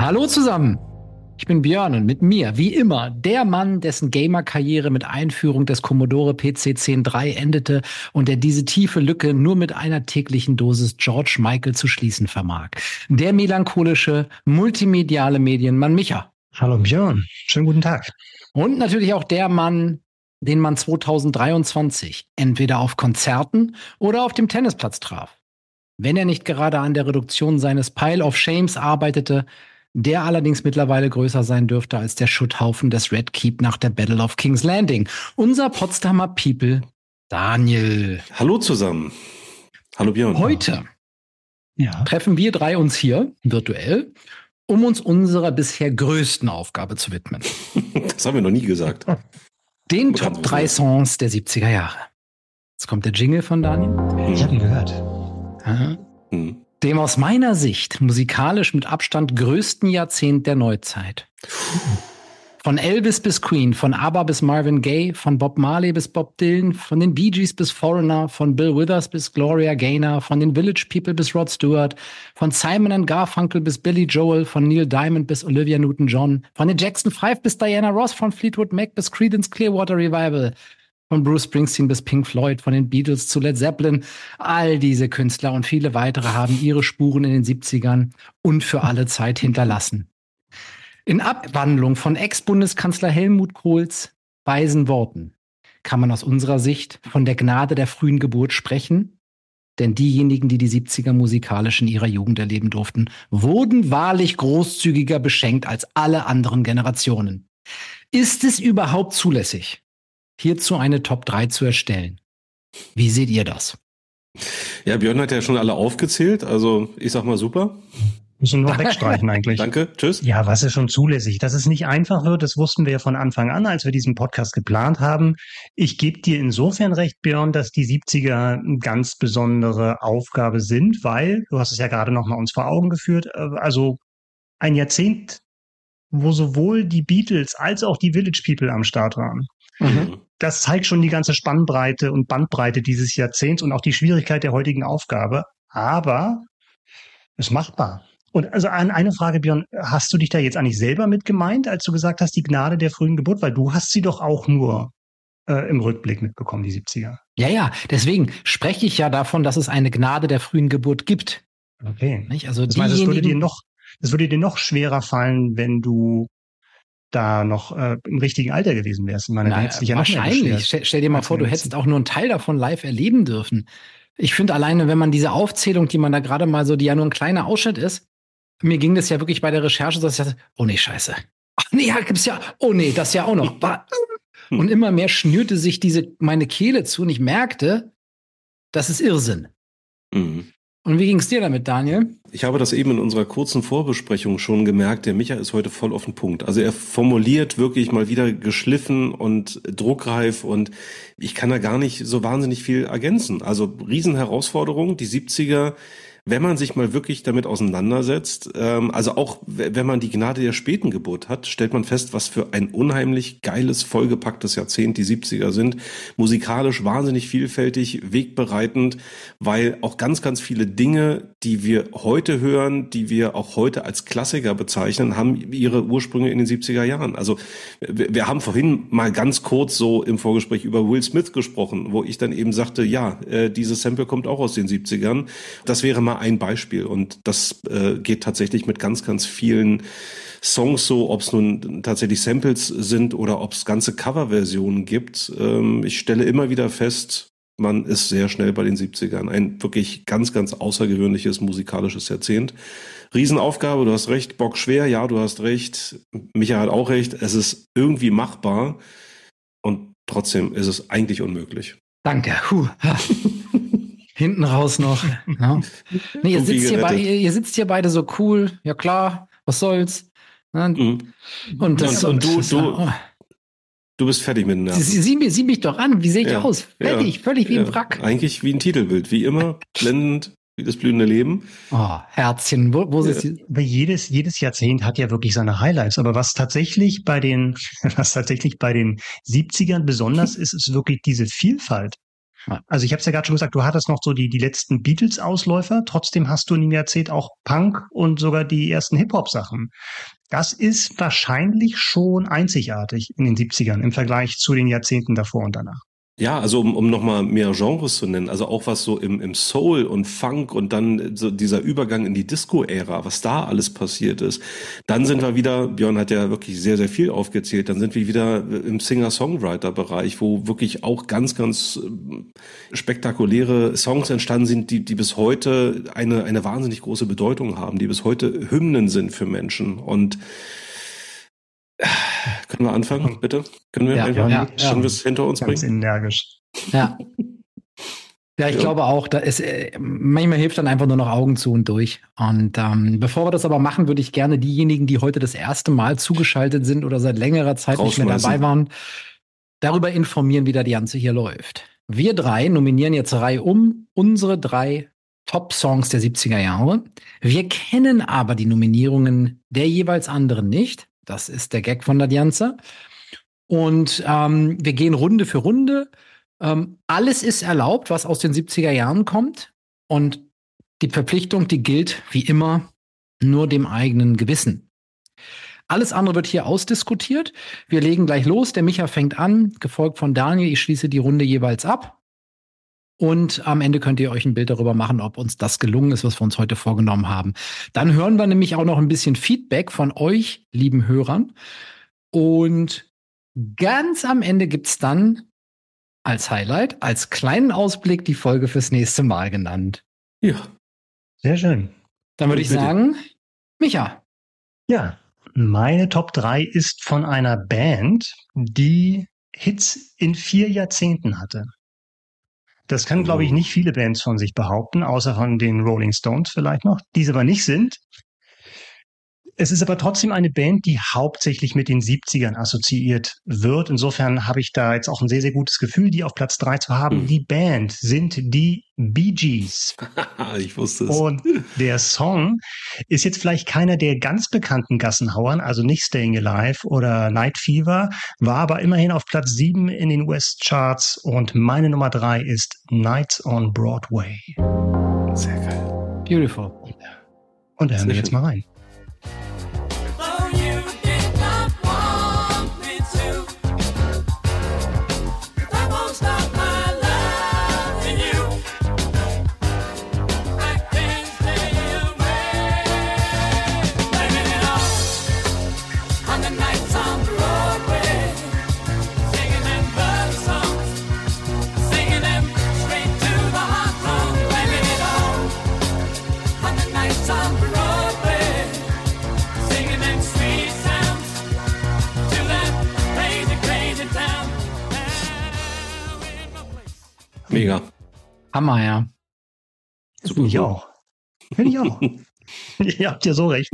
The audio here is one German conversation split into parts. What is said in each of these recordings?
Hallo zusammen. Ich bin Björn und mit mir, wie immer, der Mann, dessen Gamer-Karriere mit Einführung des Commodore PC 10.3 endete und der diese tiefe Lücke nur mit einer täglichen Dosis George Michael zu schließen vermag. Der melancholische, multimediale Medienmann Micha. Hallo Björn, schönen guten Tag. Und natürlich auch der Mann, den man 2023 entweder auf Konzerten oder auf dem Tennisplatz traf. Wenn er nicht gerade an der Reduktion seines Pile of Shames arbeitete, der allerdings mittlerweile größer sein dürfte als der Schutthaufen des Red Keep nach der Battle of King's Landing. Unser Potsdamer People, Daniel. Hallo zusammen. Hallo Björn. Heute ja. treffen wir drei uns hier virtuell, um uns unserer bisher größten Aufgabe zu widmen. das haben wir noch nie gesagt. Den Top 3 Songs der 70er Jahre. Jetzt kommt der Jingle von Daniel. Ich habe ihn gehört. Aha. Hm dem aus meiner Sicht musikalisch mit Abstand größten Jahrzehnt der Neuzeit. Von Elvis bis Queen, von ABBA bis Marvin Gaye, von Bob Marley bis Bob Dylan, von den Bee Gees bis Foreigner, von Bill Withers bis Gloria Gaynor, von den Village People bis Rod Stewart, von Simon Garfunkel bis Billy Joel, von Neil Diamond bis Olivia Newton-John, von den Jackson 5 bis Diana Ross, von Fleetwood Mac bis Creedence Clearwater Revival, von Bruce Springsteen bis Pink Floyd, von den Beatles zu Led Zeppelin. All diese Künstler und viele weitere haben ihre Spuren in den 70ern und für alle Zeit hinterlassen. In Abwandlung von Ex-Bundeskanzler Helmut Kohls weisen Worten kann man aus unserer Sicht von der Gnade der frühen Geburt sprechen. Denn diejenigen, die die 70er musikalisch in ihrer Jugend erleben durften, wurden wahrlich großzügiger beschenkt als alle anderen Generationen. Ist es überhaupt zulässig, hierzu eine Top 3 zu erstellen. Wie seht ihr das? Ja, Björn hat ja schon alle aufgezählt, also ich sag mal super. Müssen wir wegstreichen eigentlich. Danke, tschüss. Ja, was ist schon zulässig? Dass es nicht einfach wird, das wussten wir ja von Anfang an, als wir diesen Podcast geplant haben. Ich gebe dir insofern recht, Björn, dass die 70er eine ganz besondere Aufgabe sind, weil, du hast es ja gerade nochmal uns vor Augen geführt, äh, also ein Jahrzehnt, wo sowohl die Beatles als auch die Village People am Start waren. Mhm das zeigt schon die ganze Spannbreite und Bandbreite dieses Jahrzehnts und auch die Schwierigkeit der heutigen Aufgabe. Aber es ist machbar. Und also an eine Frage, Björn, hast du dich da jetzt eigentlich selber mit gemeint, als du gesagt hast, die Gnade der frühen Geburt? Weil du hast sie doch auch nur äh, im Rückblick mitbekommen, die 70er. Ja, ja, deswegen spreche ich ja davon, dass es eine Gnade der frühen Geburt gibt. Okay. Nicht? Also das heißt, es würde dir noch, es würde dir noch schwerer fallen, wenn du da noch äh, im richtigen Alter gewesen wärst. Ich meine, Na, ja wahrscheinlich. Stell, stell, dir mal vor, du hättest auch nur einen Teil davon live erleben dürfen. Ich finde alleine, wenn man diese Aufzählung, die man da gerade mal so, die ja nur ein kleiner Ausschnitt ist, mir ging das ja wirklich bei der Recherche, dass ich dachte, oh nee, scheiße. Ach nee, ja, gibt's ja, oh nee, das ja auch noch. Und immer mehr schnürte sich diese, meine Kehle zu und ich merkte, das ist Irrsinn. Mhm. Und wie ging es dir damit, Daniel? Ich habe das eben in unserer kurzen Vorbesprechung schon gemerkt. Der Micha ist heute voll auf den Punkt. Also er formuliert wirklich mal wieder geschliffen und druckreif und ich kann da gar nicht so wahnsinnig viel ergänzen. Also Riesenherausforderung. Die 70er wenn man sich mal wirklich damit auseinandersetzt, ähm, also auch wenn man die Gnade der späten Geburt hat, stellt man fest, was für ein unheimlich geiles, vollgepacktes Jahrzehnt die 70er sind. Musikalisch wahnsinnig vielfältig, wegbereitend, weil auch ganz, ganz viele Dinge, die wir heute hören, die wir auch heute als Klassiker bezeichnen, haben ihre Ursprünge in den 70er Jahren. Also wir haben vorhin mal ganz kurz so im Vorgespräch über Will Smith gesprochen, wo ich dann eben sagte, ja, äh, dieses Sample kommt auch aus den 70ern. Das wäre mal ein Beispiel und das äh, geht tatsächlich mit ganz, ganz vielen Songs so, ob es nun tatsächlich Samples sind oder ob es ganze Coverversionen gibt. Ähm, ich stelle immer wieder fest, man ist sehr schnell bei den 70ern. Ein wirklich ganz, ganz außergewöhnliches musikalisches Jahrzehnt. Riesenaufgabe, du hast recht, Bock schwer, ja, du hast recht. Michael hat auch recht, es ist irgendwie machbar und trotzdem ist es eigentlich unmöglich. Danke. Huh. Hinten raus noch. ja. nee, ihr, sitzt hier bei, ihr, ihr, sitzt hier beide so cool. Ja klar, was soll's. Ja, mhm. Und, das, und, und du, du, oh. du bist fertig mit dem Nerven. Sie, sie, sieh mich doch an. Wie sehe ich ja, aus? Fertig, ja, völlig wie ein Wrack. Eigentlich wie ein Titelbild. Wie immer, blendend, wie das blühende Leben. Oh, Herzchen, wo, wo ja. ist die? Jedes, jedes Jahrzehnt hat ja wirklich seine Highlights. Aber was tatsächlich bei den, was tatsächlich bei den 70ern besonders ist, ist wirklich diese Vielfalt. Also ich habe es ja gerade schon gesagt, du hattest noch so die, die letzten Beatles-Ausläufer, trotzdem hast du in dem Jahrzehnt auch Punk und sogar die ersten Hip-Hop-Sachen. Das ist wahrscheinlich schon einzigartig in den 70ern im Vergleich zu den Jahrzehnten davor und danach. Ja, also um, um nochmal mehr Genres zu nennen, also auch was so im, im Soul und Funk und dann so dieser Übergang in die Disco-Ära, was da alles passiert ist. Dann sind wir wieder, Björn hat ja wirklich sehr, sehr viel aufgezählt, dann sind wir wieder im Singer-Songwriter-Bereich, wo wirklich auch ganz, ganz ähm, spektakuläre Songs entstanden sind, die, die bis heute eine, eine wahnsinnig große Bedeutung haben, die bis heute Hymnen sind für Menschen und können wir anfangen, bitte? Können wir ja, einfach ja, schon ja. was hinter uns Ganz bringen? energisch. Ja. Ja, ich ja. glaube auch, da ist, äh, manchmal hilft dann einfach nur noch Augen zu und durch. Und ähm, bevor wir das aber machen, würde ich gerne diejenigen, die heute das erste Mal zugeschaltet sind oder seit längerer Zeit nicht mehr dabei waren, darüber informieren, wie da die Ganze hier läuft. Wir drei nominieren jetzt Reihe um unsere drei Top-Songs der 70er Jahre. Wir kennen aber die Nominierungen der jeweils anderen nicht. Das ist der Gag von der Dianza. Und ähm, wir gehen Runde für Runde. Ähm, alles ist erlaubt, was aus den 70er Jahren kommt. Und die Verpflichtung, die gilt wie immer nur dem eigenen Gewissen. Alles andere wird hier ausdiskutiert. Wir legen gleich los. Der Micha fängt an, gefolgt von Daniel. Ich schließe die Runde jeweils ab. Und am Ende könnt ihr euch ein Bild darüber machen, ob uns das gelungen ist, was wir uns heute vorgenommen haben. Dann hören wir nämlich auch noch ein bisschen Feedback von euch, lieben Hörern. Und ganz am Ende gibt's dann als Highlight, als kleinen Ausblick die Folge fürs nächste Mal genannt. Ja. Sehr schön. Dann würde ich sagen, Micha. Ja, meine Top 3 ist von einer Band, die Hits in vier Jahrzehnten hatte. Das können, glaube ich, oh. nicht viele Bands von sich behaupten, außer von den Rolling Stones vielleicht noch, die es aber nicht sind. Es ist aber trotzdem eine Band, die hauptsächlich mit den 70ern assoziiert wird. Insofern habe ich da jetzt auch ein sehr, sehr gutes Gefühl, die auf Platz drei zu haben. Mhm. Die Band sind die Bee Gees. ich wusste es. Und der Song ist jetzt vielleicht keiner der ganz bekannten Gassenhauern, also nicht Staying Alive oder Night Fever, war aber immerhin auf Platz sieben in den US-Charts und meine Nummer drei ist Nights on Broadway. Sehr geil. Beautiful. Und da hören wir jetzt mal rein. Mega. Hammer, ja. Finde ich auch. Finde ich auch. Ihr habt ja so recht.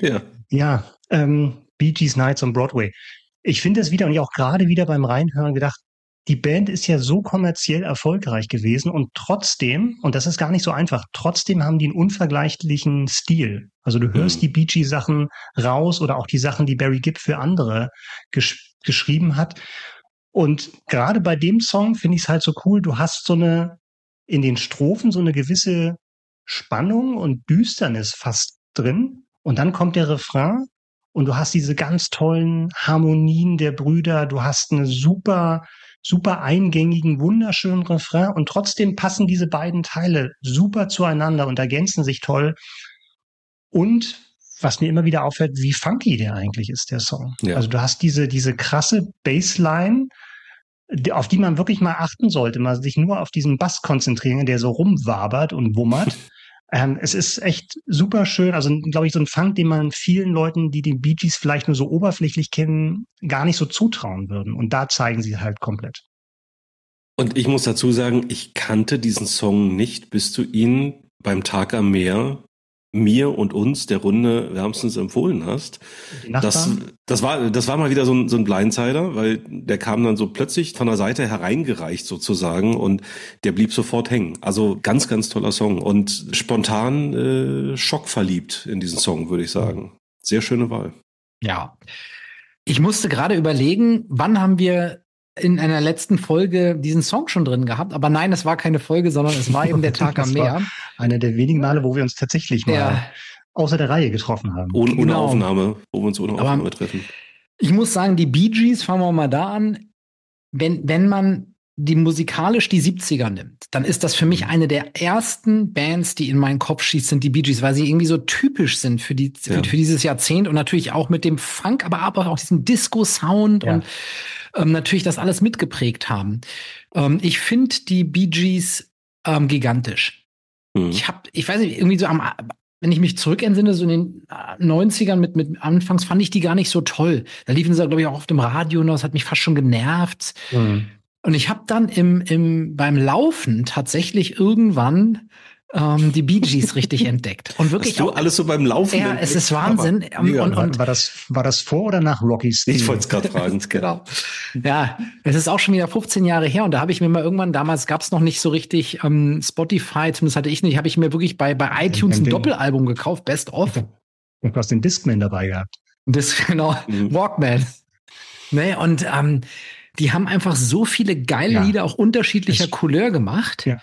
Ja. Ja, ähm, Bee Gees Nights on Broadway. Ich finde es wieder und ich auch gerade wieder beim Reinhören gedacht, die Band ist ja so kommerziell erfolgreich gewesen und trotzdem, und das ist gar nicht so einfach, trotzdem haben die einen unvergleichlichen Stil. Also du hörst mhm. die Bee Gees Sachen raus oder auch die Sachen, die Barry Gibb für andere gesch geschrieben hat. Und gerade bei dem Song finde ich es halt so cool, du hast so eine, in den Strophen so eine gewisse Spannung und Düsternis fast drin. Und dann kommt der Refrain und du hast diese ganz tollen Harmonien der Brüder, du hast eine super, super eingängigen, wunderschönen Refrain und trotzdem passen diese beiden Teile super zueinander und ergänzen sich toll. Und was mir immer wieder auffällt, wie funky der eigentlich ist, der Song. Ja. Also du hast diese, diese krasse Bassline, auf die man wirklich mal achten sollte, mal sich nur auf diesen Bass konzentrieren, der so rumwabert und wummert. ähm, es ist echt super schön. Also, glaube ich, so ein Funk, den man vielen Leuten, die den Bee Gees vielleicht nur so oberflächlich kennen, gar nicht so zutrauen würden. Und da zeigen sie halt komplett. Und ich muss dazu sagen, ich kannte diesen Song nicht, bis du ihn beim Tag am Meer mir und uns der Runde wärmstens empfohlen hast. Das, das war, das war mal wieder so ein, so ein Blindsider, weil der kam dann so plötzlich von der Seite hereingereicht sozusagen und der blieb sofort hängen. Also ganz, ganz toller Song und spontan äh, schockverliebt in diesen Song, würde ich sagen. Sehr schöne Wahl. Ja. Ich musste gerade überlegen, wann haben wir in einer letzten Folge diesen Song schon drin gehabt. Aber nein, es war keine Folge, sondern es war eben der Tag am Meer. Einer der wenigen Male, wo wir uns tatsächlich mal ja. außer der Reihe getroffen haben. Ohne, ohne genau. Aufnahme, wo wir uns ohne Aufnahme Aber treffen. Ich muss sagen, die Bee Gees, fangen wir mal da an. Wenn, wenn man die musikalisch die 70er nimmt, dann ist das für mich eine der ersten Bands, die in meinen Kopf schießt, sind die Bee Gees, weil sie irgendwie so typisch sind für, die, ja. für, für, dieses Jahrzehnt und natürlich auch mit dem Funk, aber, aber auch diesem Disco-Sound ja. und ähm, natürlich das alles mitgeprägt haben. Ähm, ich finde die Bee Gees ähm, gigantisch. Mhm. Ich habe, ich weiß nicht, irgendwie so am, wenn ich mich zurückentsinne, so in den 90ern mit, mit Anfangs fand ich die gar nicht so toll. Da liefen sie, glaube ich, auch auf dem Radio und das hat mich fast schon genervt. Mhm. Und ich habe dann im, im, beim Laufen tatsächlich irgendwann ähm, die Bee Gees richtig entdeckt. Und wirklich Hast du auch, alles so beim Laufen. Ja, es ist Wahnsinn. Und, und, und, war, das, war das vor oder nach Rockies? Ich wollte es gerade fragen. genau. Ja, es ist auch schon wieder 15 Jahre her und da habe ich mir mal irgendwann, damals gab es noch nicht so richtig ähm, Spotify, zumindest hatte ich nicht, habe ich mir wirklich bei, bei iTunes ein Doppelalbum gekauft, Best of. Und du hast den Discman dabei gehabt. Das, genau, mhm. Walkman. Nee, und ähm, die haben einfach so viele geile ja. Lieder auch unterschiedlicher es, Couleur gemacht. Ja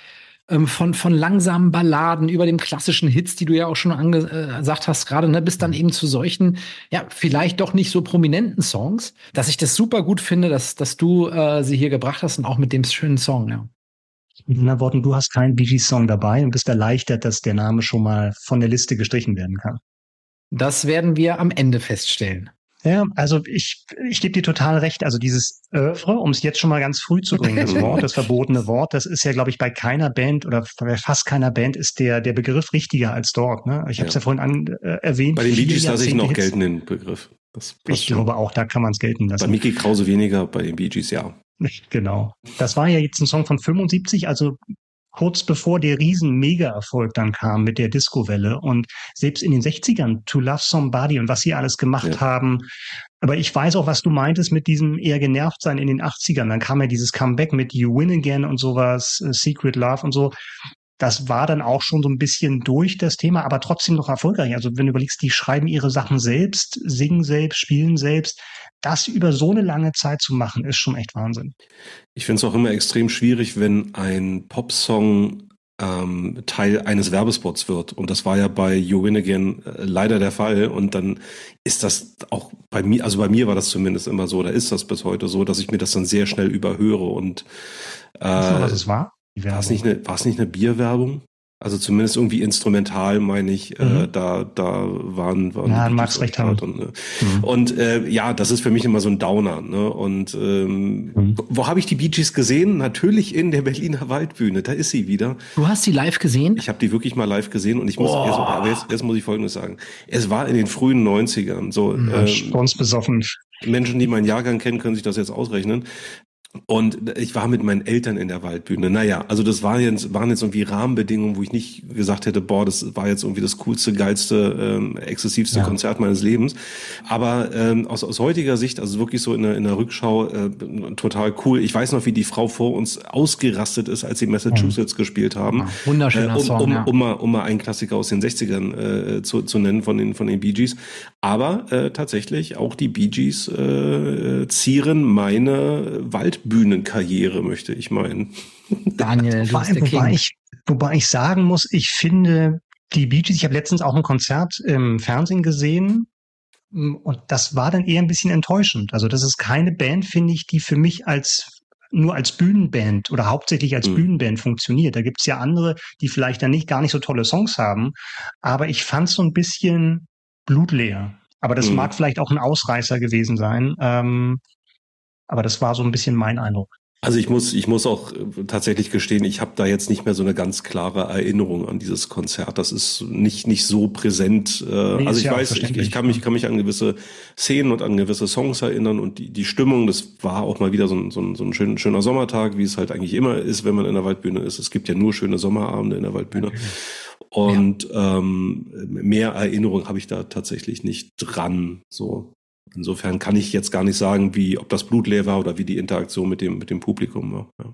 ähm, von, von langsamen Balladen über den klassischen Hits, die du ja auch schon angesagt äh, hast, gerade, ne, bis dann eben zu solchen, ja, vielleicht doch nicht so prominenten Songs, dass ich das super gut finde, dass, dass du äh, sie hier gebracht hast und auch mit dem schönen Song, ja. Mit anderen Worten, du hast keinen Bee Song dabei und bist erleichtert, dass der Name schon mal von der Liste gestrichen werden kann. Das werden wir am Ende feststellen. Ja, also ich, ich gebe dir total recht. Also dieses Oeuvre, um es jetzt schon mal ganz früh zu bringen, das Wort, das verbotene Wort, das ist ja, glaube ich, bei keiner Band oder bei fast keiner Band ist der, der Begriff richtiger als dort. Ne? Ich habe es ja. ja vorhin an, äh, erwähnt. Bei den Bee Gees lasse ich noch Hits. gelten den Begriff. ich schon. glaube auch, da kann man es gelten lassen. Bei Mickey Krause weniger, bei den Bee Gees ja. Genau. Das war ja jetzt ein Song von 75, also kurz bevor der riesen Mega-Erfolg dann kam mit der Disco-Welle. Und selbst in den 60ern, To Love Somebody und was sie alles gemacht ja. haben. Aber ich weiß auch, was du meintest mit diesem eher genervt sein in den 80ern. Dann kam ja dieses Comeback mit You Win Again und sowas, uh, Secret Love und so. Das war dann auch schon so ein bisschen durch das Thema, aber trotzdem noch erfolgreich. Also wenn du überlegst, die schreiben ihre Sachen selbst, singen selbst, spielen selbst das über so eine lange Zeit zu machen, ist schon echt Wahnsinn. Ich finde es auch immer extrem schwierig, wenn ein Popsong ähm, Teil eines Werbespots wird. Und das war ja bei You Win Again äh, leider der Fall. Und dann ist das auch bei mir, also bei mir war das zumindest immer so, da ist das bis heute so, dass ich mir das dann sehr schnell überhöre. Und äh, weißt du, was es war? War es nicht eine, war es nicht eine Bierwerbung? Also zumindest irgendwie instrumental, meine ich, äh, mhm. äh, da, da waren, waren ja, magst recht haben. Und, äh, mhm. und äh, ja, das ist für mich immer so ein Downer. Ne? Und ähm, mhm. wo habe ich die Bee Gees gesehen? Natürlich in der Berliner Waldbühne. Da ist sie wieder. Du hast sie live gesehen? Ich habe die wirklich mal live gesehen und ich muss, oh. jetzt, aber jetzt, jetzt muss ich Folgendes sagen. Es war in den frühen 90ern. So, ja, äh, besoffen. Menschen, die meinen Jahrgang kennen, können sich das jetzt ausrechnen. Und ich war mit meinen Eltern in der Waldbühne. Naja, also das waren jetzt, waren jetzt irgendwie Rahmenbedingungen, wo ich nicht gesagt hätte, boah, das war jetzt irgendwie das coolste, geilste, ähm, exzessivste ja. Konzert meines Lebens. Aber ähm, aus, aus heutiger Sicht, also wirklich so in der, in der Rückschau, äh, total cool. Ich weiß noch, wie die Frau vor uns ausgerastet ist, als sie Massachusetts mhm. gespielt haben. Ja, wunderschöner äh, um, Song, um, ja. um, mal, um mal einen Klassiker aus den 60ern äh, zu, zu nennen von den, von den Bee Gees. Aber äh, tatsächlich, auch die Bee Gees äh, zieren meine Wald Bühnenkarriere, möchte ich meinen. Daniel, du wobei, bist der wobei, ich, wobei ich sagen muss, ich finde die Bee Gees, ich habe letztens auch ein Konzert im Fernsehen gesehen und das war dann eher ein bisschen enttäuschend. Also das ist keine Band, finde ich, die für mich als nur als Bühnenband oder hauptsächlich als mhm. Bühnenband funktioniert. Da gibt's ja andere, die vielleicht dann nicht gar nicht so tolle Songs haben, aber ich fand so ein bisschen blutleer. Aber das mhm. mag vielleicht auch ein Ausreißer gewesen sein. Ähm, aber das war so ein bisschen mein Eindruck. Also ich muss, ich muss auch äh, tatsächlich gestehen, ich habe da jetzt nicht mehr so eine ganz klare Erinnerung an dieses Konzert. Das ist nicht nicht so präsent. Äh, nee, also ich ja weiß, ich, ich, kann mich kann mich an gewisse Szenen und an gewisse Songs erinnern und die die Stimmung. Das war auch mal wieder so ein so ein, so ein schön, schöner Sommertag, wie es halt eigentlich immer ist, wenn man in der Waldbühne ist. Es gibt ja nur schöne Sommerabende in der Waldbühne. Und ja. ähm, mehr Erinnerung habe ich da tatsächlich nicht dran. So Insofern kann ich jetzt gar nicht sagen, wie, ob das Blut leer war oder wie die Interaktion mit dem, mit dem Publikum war. Ja.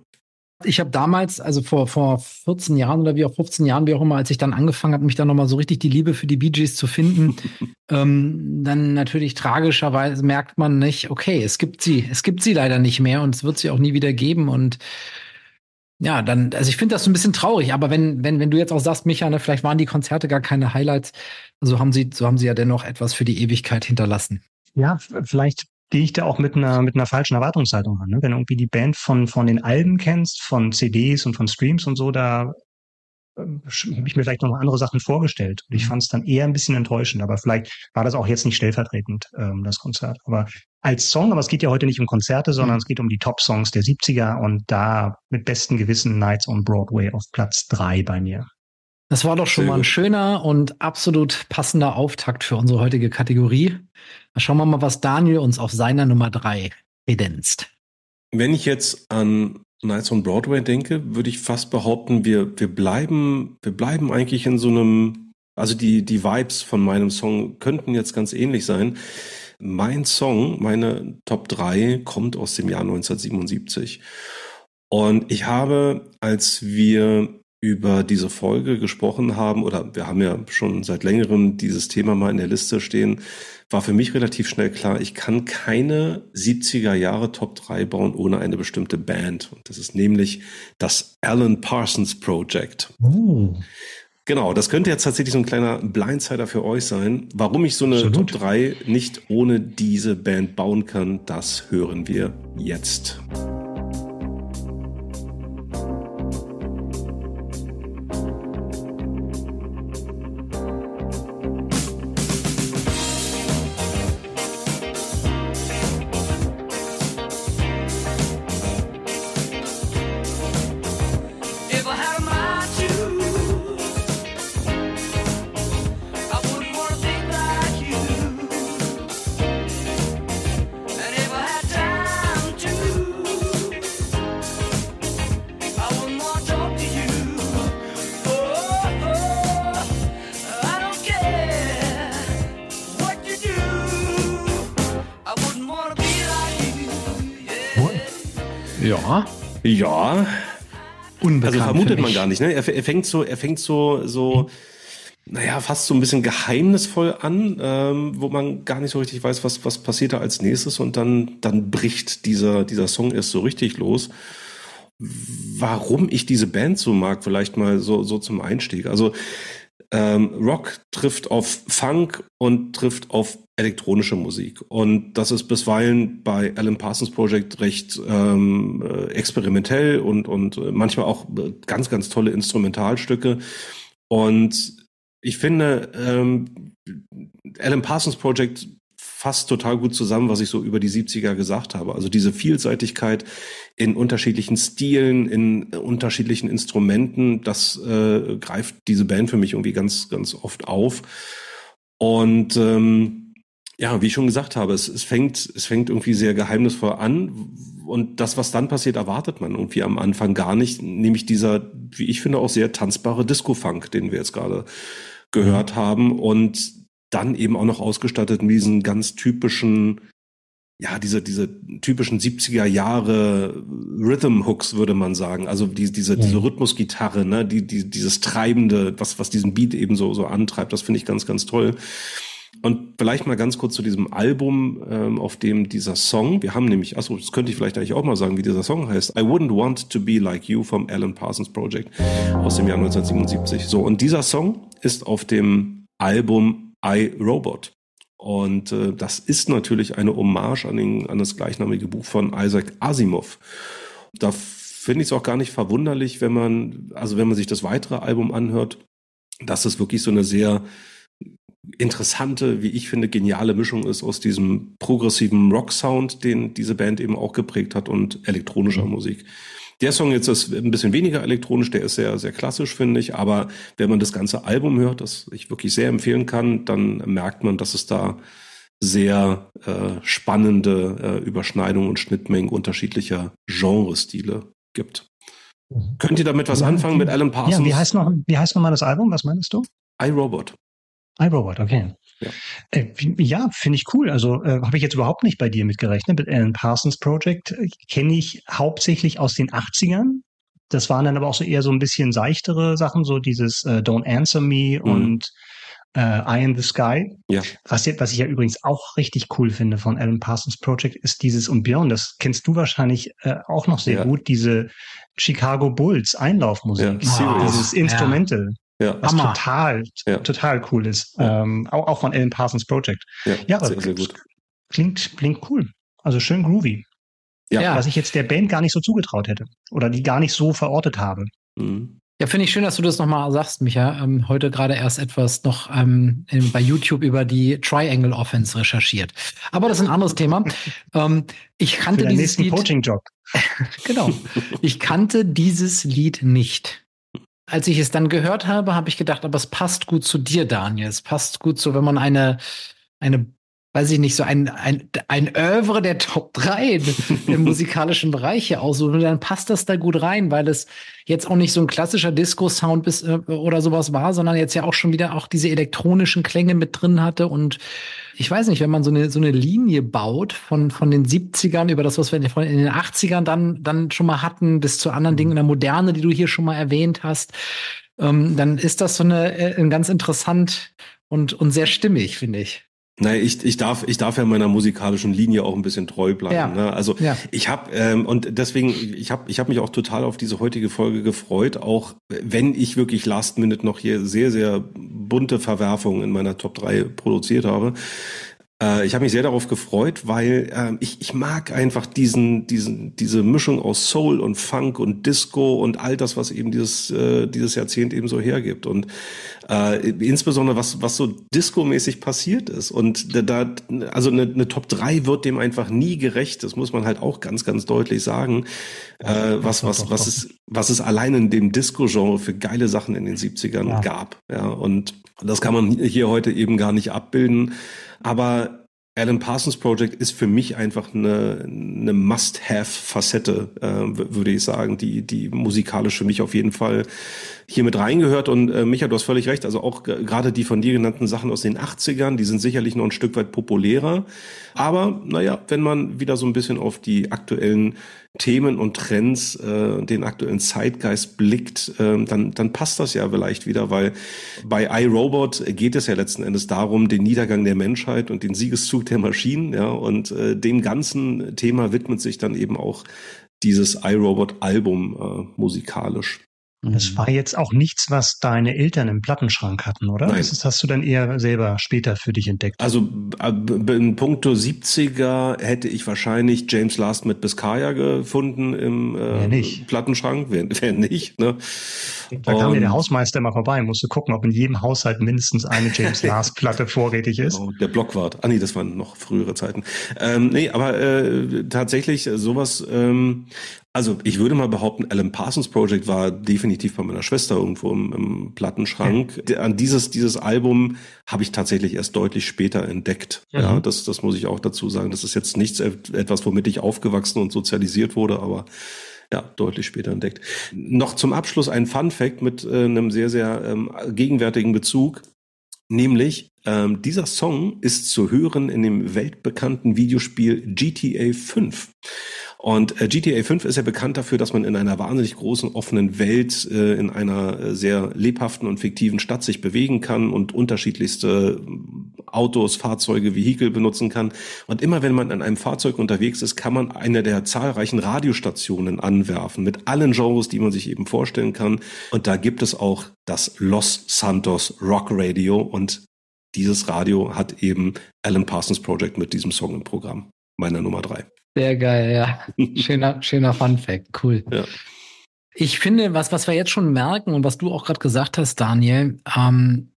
Ich habe damals, also vor, vor 14 Jahren oder wie auch 15 Jahren, wie auch immer, als ich dann angefangen habe, mich dann nochmal so richtig die Liebe für die Bee Gees zu finden, ähm, dann natürlich tragischerweise merkt man nicht, okay, es gibt sie, es gibt sie leider nicht mehr und es wird sie auch nie wieder geben und ja, dann, also ich finde das so ein bisschen traurig, aber wenn, wenn, wenn du jetzt auch sagst, Micha, ne, vielleicht waren die Konzerte gar keine Highlights, so haben sie, so haben sie ja dennoch etwas für die Ewigkeit hinterlassen ja, vielleicht gehe ich da auch mit einer, mit einer falschen Erwartungshaltung an. Ne? Wenn du irgendwie die Band von, von den Alben kennst, von CDs und von Streams und so, da äh, habe ich mir vielleicht noch andere Sachen vorgestellt. Und ich mhm. fand es dann eher ein bisschen enttäuschend, aber vielleicht war das auch jetzt nicht stellvertretend, ähm, das Konzert. Aber als Song, aber es geht ja heute nicht um Konzerte, sondern mhm. es geht um die Top-Songs der 70er und da mit bestem Gewissen Nights on Broadway auf Platz drei bei mir. Das war doch schon Sehr mal ein gut. schöner und absolut passender Auftakt für unsere heutige Kategorie. Schauen wir mal, was Daniel uns auf seiner Nummer drei kredenzt. Wenn ich jetzt an Nights on Broadway denke, würde ich fast behaupten, wir, wir bleiben, wir bleiben eigentlich in so einem, also die, die Vibes von meinem Song könnten jetzt ganz ähnlich sein. Mein Song, meine Top 3, kommt aus dem Jahr 1977. Und ich habe, als wir über diese Folge gesprochen haben, oder wir haben ja schon seit längerem dieses Thema mal in der Liste stehen, war für mich relativ schnell klar, ich kann keine 70er Jahre Top 3 bauen ohne eine bestimmte Band. Und das ist nämlich das Alan Parsons Project. Oh. Genau, das könnte jetzt tatsächlich so ein kleiner Blindsider für euch sein. Warum ich so eine Absolut. Top 3 nicht ohne diese Band bauen kann, das hören wir jetzt. Unbekannt also vermutet man gar nicht, ne? Er, er fängt so, er fängt so, so, naja, fast so ein bisschen geheimnisvoll an, ähm, wo man gar nicht so richtig weiß, was, was passiert da als nächstes und dann, dann bricht dieser, dieser Song erst so richtig los. Warum ich diese Band so mag, vielleicht mal so, so zum Einstieg. Also, ähm, Rock trifft auf Funk und trifft auf elektronische Musik. Und das ist bisweilen bei Alan Parsons Project recht ähm, äh, experimentell und, und manchmal auch ganz, ganz tolle Instrumentalstücke. Und ich finde, ähm, Alan Parsons Project fasst total gut zusammen, was ich so über die 70er gesagt habe. Also diese Vielseitigkeit in unterschiedlichen Stilen, in unterschiedlichen Instrumenten, das äh, greift diese Band für mich irgendwie ganz, ganz oft auf. Und ähm, ja, wie ich schon gesagt habe, es, es fängt, es fängt irgendwie sehr geheimnisvoll an. Und das, was dann passiert, erwartet man irgendwie am Anfang gar nicht. Nämlich dieser, wie ich finde, auch sehr tanzbare Disco-Funk, den wir jetzt gerade gehört mhm. haben. Und dann eben auch noch ausgestattet mit diesen ganz typischen, ja, diese, diese typischen 70er Jahre Rhythm Hooks, würde man sagen. Also die, diese, diese Rhythmusgitarre, ne, die, die, dieses Treibende, was, was diesen Beat eben so, so antreibt, das finde ich ganz, ganz toll. Und vielleicht mal ganz kurz zu diesem Album, ähm, auf dem dieser Song, wir haben nämlich, achso, das könnte ich vielleicht eigentlich auch mal sagen, wie dieser Song heißt, I Wouldn't Want to Be Like You vom Alan Parsons Project aus dem Jahr 1977. So, und dieser Song ist auf dem Album iRobot. Und äh, das ist natürlich eine Hommage an, den, an das gleichnamige Buch von Isaac Asimov. Da finde ich es auch gar nicht verwunderlich, wenn man, also wenn man sich das weitere Album anhört, dass es wirklich so eine sehr interessante, wie ich finde, geniale Mischung ist aus diesem progressiven Rock-Sound, den diese Band eben auch geprägt hat und elektronischer. Musik. Der Song jetzt ist ein bisschen weniger elektronisch, der ist sehr, sehr klassisch, finde ich. Aber wenn man das ganze Album hört, das ich wirklich sehr empfehlen kann, dann merkt man, dass es da sehr äh, spannende äh, Überschneidungen und Schnittmengen unterschiedlicher Genrestile gibt. Mhm. Könnt ihr damit was anfangen mit Alan Parsons? Ja, wie heißt noch, wie heißt noch mal das Album? Was meinst du? iRobot. iRobot, okay. Ja, äh, ja finde ich cool. Also äh, habe ich jetzt überhaupt nicht bei dir mitgerechnet. Mit Alan Parsons Project äh, kenne ich hauptsächlich aus den 80ern. Das waren dann aber auch so eher so ein bisschen seichtere Sachen, so dieses äh, Don't Answer Me mhm. und äh, Eye in the Sky. Ja. Was, was ich ja übrigens auch richtig cool finde von Alan Parsons Project, ist dieses und Björn, das kennst du wahrscheinlich äh, auch noch sehr ja. gut, diese Chicago Bulls Einlaufmusik. Ja, dieses Instrumental. Ja. Was Hammer. total, ja. total cool ist. Ähm, auch, auch von Alan Parsons Project. Ja, ja sehr, sehr gut. Klingt, klingt cool. Also schön groovy. Ja. Was ich jetzt der Band gar nicht so zugetraut hätte. Oder die gar nicht so verortet habe. Mhm. Ja, finde ich schön, dass du das nochmal sagst, Micha. Ähm, heute gerade erst etwas noch ähm, bei YouTube über die Triangle Offense recherchiert. Aber das ist ein anderes Thema. ähm, ich kannte Für dieses Lied. Coaching-Job. genau. Ich kannte dieses Lied nicht. Als ich es dann gehört habe, habe ich gedacht, aber es passt gut zu dir, Daniel. Es passt gut so, wenn man eine, eine weiß ich nicht, so ein, ein, ein Oeuvre der Top 3 im musikalischen Bereich hier aussuchen, dann passt das da gut rein, weil es jetzt auch nicht so ein klassischer Disco-Sound bis äh, oder sowas war, sondern jetzt ja auch schon wieder auch diese elektronischen Klänge mit drin hatte. Und ich weiß nicht, wenn man so eine, so eine Linie baut von, von den 70ern über das, was wir in den 80ern dann, dann schon mal hatten, bis zu anderen Dingen in der Moderne, die du hier schon mal erwähnt hast, ähm, dann ist das so eine, äh, ein ganz interessant und, und sehr stimmig, finde ich. Naja, ich, ich, darf, ich darf ja meiner musikalischen Linie auch ein bisschen treu bleiben. Ja. Ne? Also ja. ich habe ähm, und deswegen, ich habe ich hab mich auch total auf diese heutige Folge gefreut, auch wenn ich wirklich Last Minute noch hier sehr, sehr bunte Verwerfungen in meiner Top 3 produziert habe. Äh, ich habe mich sehr darauf gefreut, weil äh, ich, ich mag einfach diesen, diesen, diese Mischung aus Soul und Funk und Disco und all das, was eben dieses, äh, dieses Jahrzehnt eben so hergibt. Und äh, insbesondere was, was so Disco-mäßig passiert ist. Und da, also eine, eine Top 3 wird dem einfach nie gerecht. Das muss man halt auch ganz, ganz deutlich sagen. Äh, was, was, was es, was es allein in dem Disco-Genre für geile Sachen in den 70ern ja. gab. Ja, und das kann man hier heute eben gar nicht abbilden. Aber Alan Parsons Project ist für mich einfach eine, eine Must-Have-Facette, äh, würde ich sagen, die, die musikalisch für mich auf jeden Fall hier mit reingehört. Und äh, Micha, du hast völlig recht, also auch gerade die von dir genannten Sachen aus den 80ern, die sind sicherlich noch ein Stück weit populärer. Aber naja, wenn man wieder so ein bisschen auf die aktuellen Themen und Trends, äh, den aktuellen Zeitgeist blickt, äh, dann, dann passt das ja vielleicht wieder, weil bei iRobot geht es ja letzten Endes darum, den Niedergang der Menschheit und den Siegeszug der Maschinen, ja, und äh, dem ganzen Thema widmet sich dann eben auch dieses iRobot-Album äh, musikalisch. Es mhm. war jetzt auch nichts, was deine Eltern im Plattenschrank hatten, oder? Nein. Das hast du dann eher selber später für dich entdeckt. Also äh, in puncto 70er hätte ich wahrscheinlich James Last mit Biscaya gefunden im äh, Plattenschrank. Wer, wer nicht, ne? Da kam ja der Hausmeister immer vorbei, musste gucken, ob in jedem Haushalt mindestens eine James Last Platte vorrätig ist. Oh, der Blockwart. Ah nee, das waren noch frühere Zeiten. Ähm, nee, aber äh, tatsächlich sowas ähm, also ich würde mal behaupten, Alan Parsons Project war definitiv bei meiner Schwester irgendwo im, im Plattenschrank. Ja. An dieses dieses Album habe ich tatsächlich erst deutlich später entdeckt. Mhm. Ja, das das muss ich auch dazu sagen. Das ist jetzt nichts etwas, womit ich aufgewachsen und sozialisiert wurde, aber ja, deutlich später entdeckt. Noch zum Abschluss ein Fun Fact mit äh, einem sehr sehr ähm, gegenwärtigen Bezug. Nämlich, ähm, dieser Song ist zu hören in dem weltbekannten Videospiel GTA 5. Und äh, GTA 5 ist ja bekannt dafür, dass man in einer wahnsinnig großen offenen Welt, äh, in einer äh, sehr lebhaften und fiktiven Stadt sich bewegen kann und unterschiedlichste äh, Autos, Fahrzeuge, Vehikel benutzen kann. Und immer wenn man an einem Fahrzeug unterwegs ist, kann man eine der zahlreichen Radiostationen anwerfen mit allen Genres, die man sich eben vorstellen kann. Und da gibt es auch das Los Santos Rock Radio und dieses Radio hat eben Alan Parsons Project mit diesem Song im Programm. Meiner Nummer drei. Sehr geil, ja. Schöner, schöner Fun Fact. Cool. Ja. Ich finde, was, was wir jetzt schon merken und was du auch gerade gesagt hast, Daniel, ähm,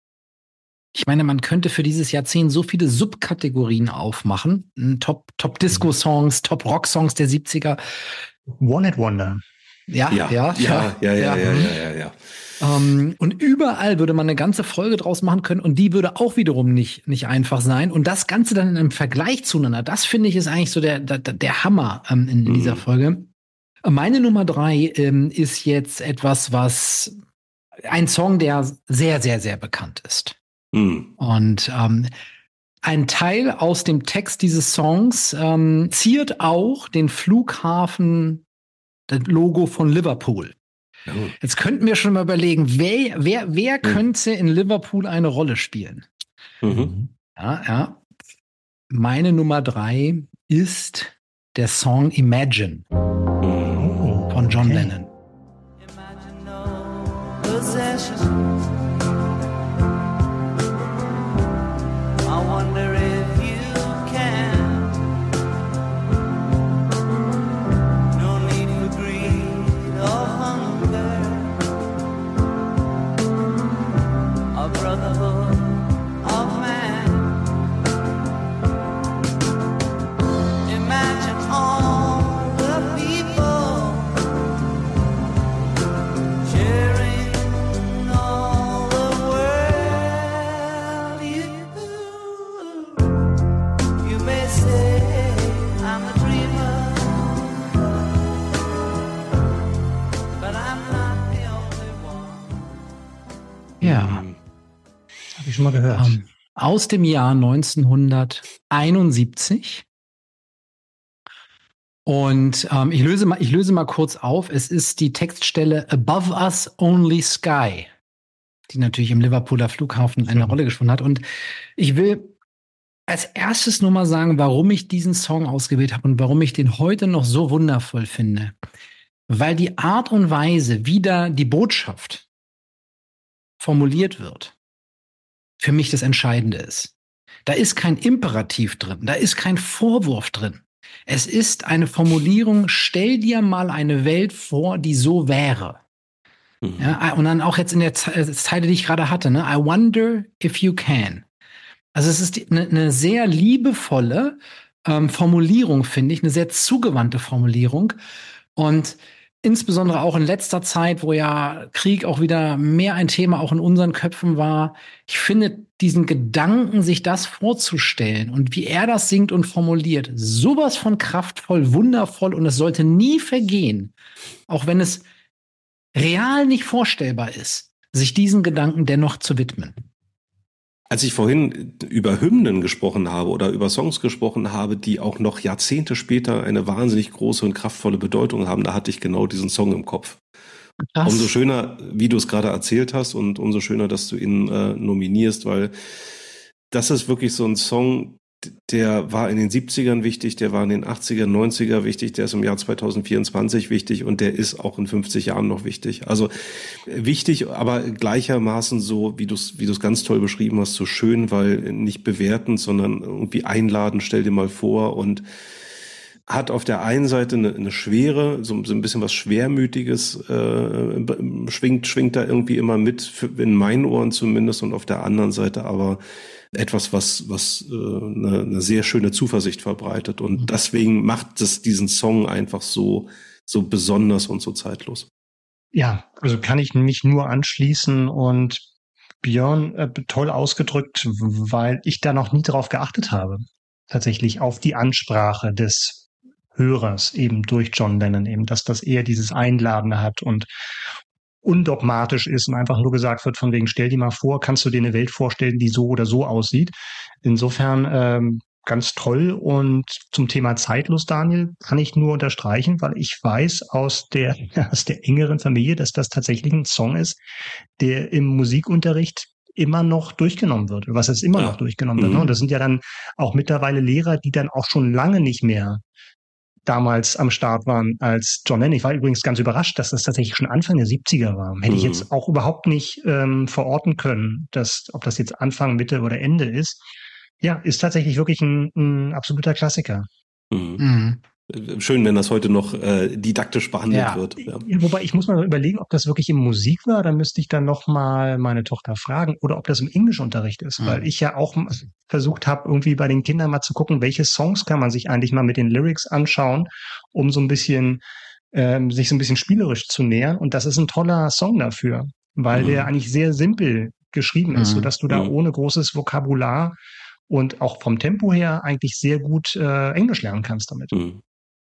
Ich meine, man könnte für dieses Jahrzehnt so viele Subkategorien aufmachen. Top, Top Disco Songs, Top Rock Songs der 70er. One at Wonder. Ja, ja, ja, ja, ja, ja, ja, ja, ja. ja. Ähm, und überall würde man eine ganze Folge draus machen können und die würde auch wiederum nicht, nicht einfach sein. Und das Ganze dann in einem Vergleich zueinander, das finde ich ist eigentlich so der, der, der Hammer ähm, in, in mhm. dieser Folge. Meine Nummer drei ähm, ist jetzt etwas, was ein Song, der sehr, sehr, sehr bekannt ist. Mhm. Und ähm, ein Teil aus dem Text dieses Songs ähm, ziert auch den Flughafen, das Logo von Liverpool. Oh. Jetzt könnten wir schon mal überlegen, wer, wer, wer mhm. könnte in Liverpool eine Rolle spielen? Mhm. Ja, ja. Meine Nummer drei ist der Song Imagine oh, von John okay. Lennon. schon mal gehört. Um, ähm, aus dem Jahr 1971. Und ähm, ich, löse mal, ich löse mal kurz auf. Es ist die Textstelle Above Us Only Sky, die natürlich im Liverpooler Flughafen eine mhm. Rolle gespielt hat. Und ich will als erstes nur mal sagen, warum ich diesen Song ausgewählt habe und warum ich den heute noch so wundervoll finde. Weil die Art und Weise, wie da die Botschaft formuliert wird, für mich das Entscheidende ist. Da ist kein Imperativ drin, da ist kein Vorwurf drin. Es ist eine Formulierung, stell dir mal eine Welt vor, die so wäre. Mhm. Ja, und dann auch jetzt in der äh, Zeile, die ich gerade hatte, ne? I wonder if you can. Also es ist eine, eine sehr liebevolle ähm, Formulierung, finde ich, eine sehr zugewandte Formulierung. Und insbesondere auch in letzter Zeit, wo ja Krieg auch wieder mehr ein Thema auch in unseren Köpfen war. Ich finde diesen Gedanken, sich das vorzustellen und wie er das singt und formuliert, sowas von kraftvoll, wundervoll und es sollte nie vergehen, auch wenn es real nicht vorstellbar ist, sich diesen Gedanken dennoch zu widmen. Als ich vorhin über Hymnen gesprochen habe oder über Songs gesprochen habe, die auch noch Jahrzehnte später eine wahnsinnig große und kraftvolle Bedeutung haben, da hatte ich genau diesen Song im Kopf. Krass. Umso schöner, wie du es gerade erzählt hast und umso schöner, dass du ihn äh, nominierst, weil das ist wirklich so ein Song, der war in den 70ern wichtig, der war in den 80er, 90er wichtig, der ist im Jahr 2024 wichtig und der ist auch in 50 Jahren noch wichtig. Also wichtig, aber gleichermaßen so, wie du es wie ganz toll beschrieben hast, so schön, weil nicht bewertend, sondern irgendwie einladen, stell dir mal vor und hat auf der einen Seite eine, eine Schwere, so, so ein bisschen was Schwermütiges, äh, schwingt, schwingt da irgendwie immer mit, für, in meinen Ohren zumindest, und auf der anderen Seite aber etwas, was, was äh, eine, eine sehr schöne Zuversicht verbreitet. Und mhm. deswegen macht es diesen Song einfach so, so besonders und so zeitlos. Ja, also kann ich mich nur anschließen und Björn äh, toll ausgedrückt, weil ich da noch nie drauf geachtet habe. Tatsächlich auf die Ansprache des Hörers eben durch John Lennon eben, dass das eher dieses Einladende hat und undogmatisch ist und einfach nur gesagt wird, von wegen, stell dir mal vor, kannst du dir eine Welt vorstellen, die so oder so aussieht. Insofern ähm, ganz toll. Und zum Thema zeitlos, Daniel, kann ich nur unterstreichen, weil ich weiß aus der, aus der engeren Familie, dass das tatsächlich ein Song ist, der im Musikunterricht immer noch durchgenommen wird. Was ist immer ja. noch durchgenommen wird. Ne? Mhm. Und das sind ja dann auch mittlerweile Lehrer, die dann auch schon lange nicht mehr damals am Start waren als John Lennon. Ich war übrigens ganz überrascht, dass das tatsächlich schon Anfang der 70er war. Hätte mhm. ich jetzt auch überhaupt nicht ähm, verorten können, dass, ob das jetzt Anfang, Mitte oder Ende ist. Ja, ist tatsächlich wirklich ein, ein absoluter Klassiker. Mhm. Mhm. Schön, wenn das heute noch äh, didaktisch behandelt ja. wird. Ja. Wobei ich muss mal überlegen, ob das wirklich in Musik war. Da müsste ich dann noch mal meine Tochter fragen oder ob das im Englischunterricht ist, mhm. weil ich ja auch versucht habe, irgendwie bei den Kindern mal zu gucken, welche Songs kann man sich eigentlich mal mit den Lyrics anschauen, um so ein bisschen ähm, sich so ein bisschen spielerisch zu nähern. Und das ist ein toller Song dafür, weil mhm. der eigentlich sehr simpel geschrieben ist, mhm. so dass du da mhm. ohne großes Vokabular und auch vom Tempo her eigentlich sehr gut äh, Englisch lernen kannst damit. Mhm.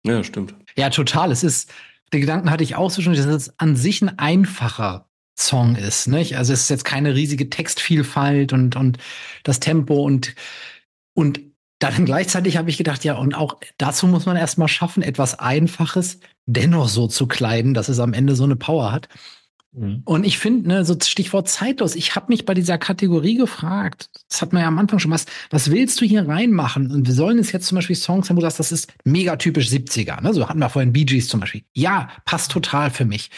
Ja, stimmt. Ja, total. Es ist, den Gedanken hatte ich auch so schon, dass es an sich ein einfacher Song ist, nicht? Also es ist jetzt keine riesige Textvielfalt und, und das Tempo und, und dann gleichzeitig habe ich gedacht, ja, und auch dazu muss man erstmal schaffen, etwas Einfaches dennoch so zu kleiden, dass es am Ende so eine Power hat. Mhm. Und ich finde, ne, so Stichwort zeitlos, ich habe mich bei dieser Kategorie gefragt, das hat man ja am Anfang schon, was, was willst du hier reinmachen? Und wir sollen es jetzt zum Beispiel Songs haben, wo du sagst, das ist mega typisch 70er. Ne? So hatten wir vorhin Bee Gees zum Beispiel. Ja, passt total für mich.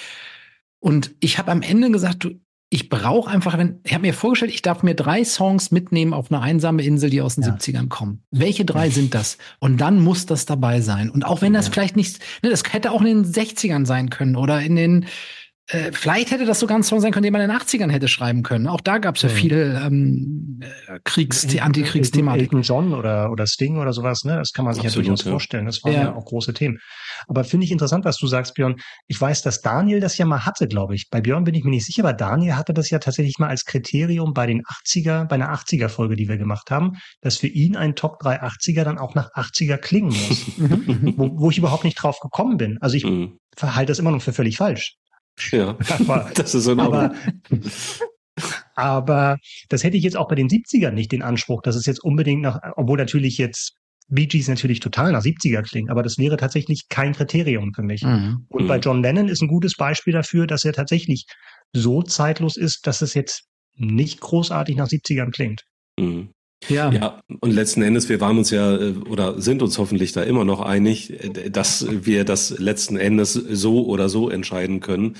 Und ich habe am Ende gesagt, du, ich brauche einfach, wenn, ich habe mir vorgestellt, ich darf mir drei Songs mitnehmen auf eine einsame Insel, die aus den ja. 70ern kommen. Welche drei sind das? Und dann muss das dabei sein. Und auch wenn das ja. vielleicht nicht, ne, das hätte auch in den 60ern sein können oder in den äh, vielleicht hätte das sogar ein Song sein können, den man in den 80ern hätte schreiben können. Auch da gab es ja, ja viel ähm, äh, Kriegs Antikriegsthematik. Elton John oder, oder Sting oder sowas, ne? Das kann man sich Absolut, ja durchaus ja. vorstellen. Das waren ja. ja auch große Themen. Aber finde ich interessant, was du sagst, Björn. Ich weiß, dass Daniel das ja mal hatte, glaube ich. Bei Björn bin ich mir nicht sicher, aber Daniel hatte das ja tatsächlich mal als Kriterium bei den 80er, bei einer 80er-Folge, die wir gemacht haben, dass für ihn ein Top 3 80er dann auch nach 80er klingen muss. wo, wo ich überhaupt nicht drauf gekommen bin. Also ich mhm. halte das immer noch für völlig falsch. Ja, aber, das ist in Ordnung. Aber, aber das hätte ich jetzt auch bei den 70ern nicht den Anspruch, dass es jetzt unbedingt nach, obwohl natürlich jetzt Bee Gees natürlich total nach 70er klingen, aber das wäre tatsächlich kein Kriterium für mich. Mhm. Und bei mhm. John Lennon ist ein gutes Beispiel dafür, dass er tatsächlich so zeitlos ist, dass es jetzt nicht großartig nach 70ern klingt. Mhm. Ja. ja, und letzten Endes, wir waren uns ja äh, oder sind uns hoffentlich da immer noch einig, äh, dass wir das letzten Endes so oder so entscheiden können,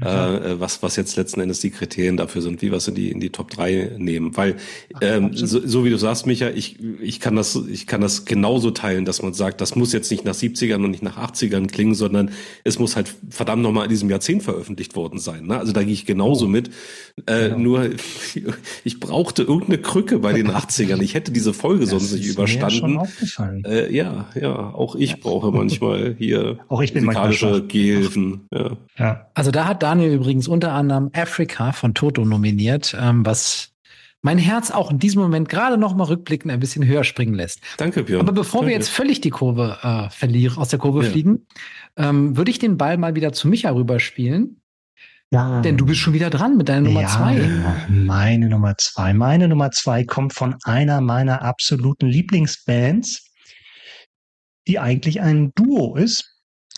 ja. äh, was, was jetzt letzten Endes die Kriterien dafür sind, wie wir es in die, in die Top 3 nehmen. Weil, ähm, so, so wie du sagst, Micha, ich, ich kann das, ich kann das genauso teilen, dass man sagt, das muss jetzt nicht nach 70ern und nicht nach 80ern klingen, sondern es muss halt verdammt nochmal in diesem Jahrzehnt veröffentlicht worden sein. Ne? Also da gehe ich genauso oh. mit. Äh, ja. Nur ich brauchte irgendeine Krücke bei den 80ern. Ich hätte diese Folge sonst nicht überstanden. Äh, ja, ja, auch ich brauche manchmal hier auch ich bin musikalische Gehilfen. Ja. ja. Also da hat Daniel übrigens unter anderem Africa von Toto nominiert, ähm, was mein Herz auch in diesem Moment gerade noch mal rückblickend ein bisschen höher springen lässt. Danke, Björn. Aber bevor Danke. wir jetzt völlig die Kurve äh, verlieren, aus der Kurve ja. fliegen, ähm, würde ich den Ball mal wieder zu Micha rüberspielen. Ja. Denn du bist schon wieder dran mit deiner Nummer ja, zwei. Meine Nummer zwei. Meine Nummer zwei kommt von einer meiner absoluten Lieblingsbands, die eigentlich ein Duo ist,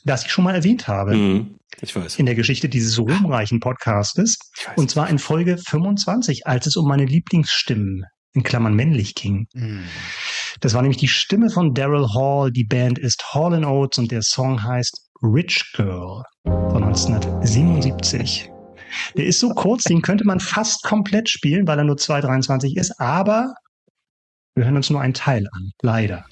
das ich schon mal erwähnt habe. Mhm. Ich weiß. In der Geschichte dieses ruhmreichen Podcastes. Und zwar in Folge 25, als es um meine Lieblingsstimmen in Klammern männlich ging. Mm. Das war nämlich die Stimme von Daryl Hall. Die Band ist Hall Oates und der Song heißt Rich Girl von 1977. Der ist so kurz, den könnte man fast komplett spielen, weil er nur 2,23 ist, aber wir hören uns nur einen Teil an. Leider.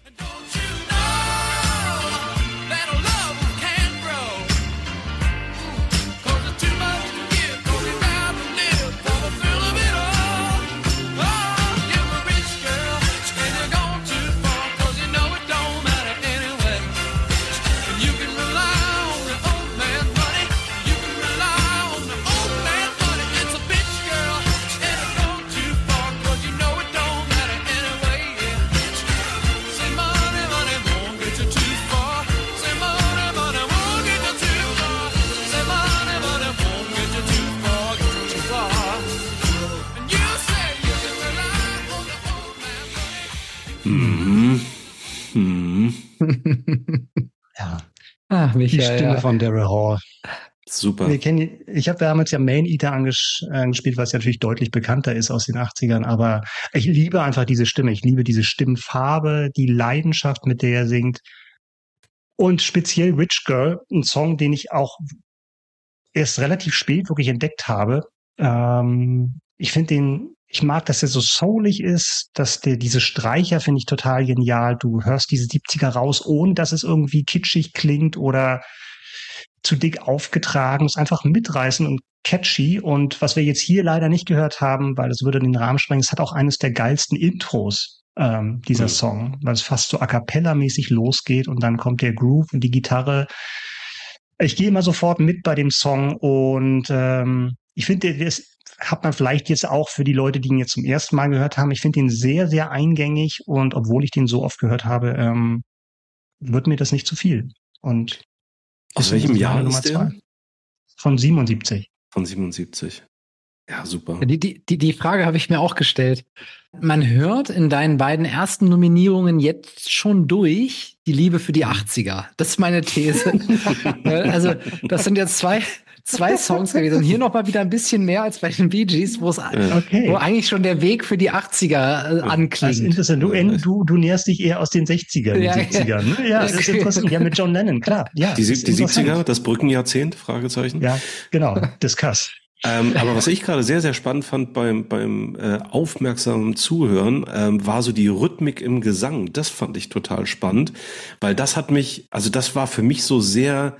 Michael, die Stimme ja. von Daryl Hall. Super. Wir kennen, ich habe damals ja Main Eater anges angespielt, was ja natürlich deutlich bekannter ist aus den 80ern, aber ich liebe einfach diese Stimme. Ich liebe diese Stimmfarbe, die Leidenschaft, mit der er singt. Und speziell Rich Girl, ein Song, den ich auch erst relativ spät wirklich entdeckt habe. Ähm, ich finde den ich mag, dass er so soulig ist, dass der, diese Streicher finde ich total genial. Du hörst diese 70er raus, ohne dass es irgendwie kitschig klingt oder zu dick aufgetragen. Es ist einfach mitreißen und catchy. Und was wir jetzt hier leider nicht gehört haben, weil es würde den Rahmen sprengen, es hat auch eines der geilsten Intros ähm, dieser mhm. Song, weil es fast so a cappella-mäßig losgeht und dann kommt der Groove und die Gitarre. Ich gehe immer sofort mit bei dem Song und ähm, ich finde, das hat man vielleicht jetzt auch für die Leute, die ihn jetzt zum ersten Mal gehört haben. Ich finde ihn sehr, sehr eingängig und obwohl ich den so oft gehört habe, ähm, wird mir das nicht zu viel. Und aus welchem Jahr ist der? Zwei. Von 77. Von 77. Ja, super. Die, die, die Frage habe ich mir auch gestellt. Man hört in deinen beiden ersten Nominierungen jetzt schon durch die Liebe für die 80er. Das ist meine These. also, das sind jetzt zwei, zwei Songs gewesen. Und hier noch mal wieder ein bisschen mehr als bei den Bee Gees, wo es okay. wo eigentlich schon der Weg für die 80er äh, anklingt. Das ist interessant. Du, du, du näherst dich eher aus den 60ern, ja, 70ern. Ne? Ja, das ist interessant. Ja, mit John Lennon, klar. Ja, die, die 70er, das Brückenjahrzehnt, Fragezeichen. Ja, genau. Discuss. ähm, aber was ich gerade sehr, sehr spannend fand beim, beim äh, aufmerksamen Zuhören, ähm, war so die Rhythmik im Gesang. Das fand ich total spannend, weil das hat mich, also das war für mich so sehr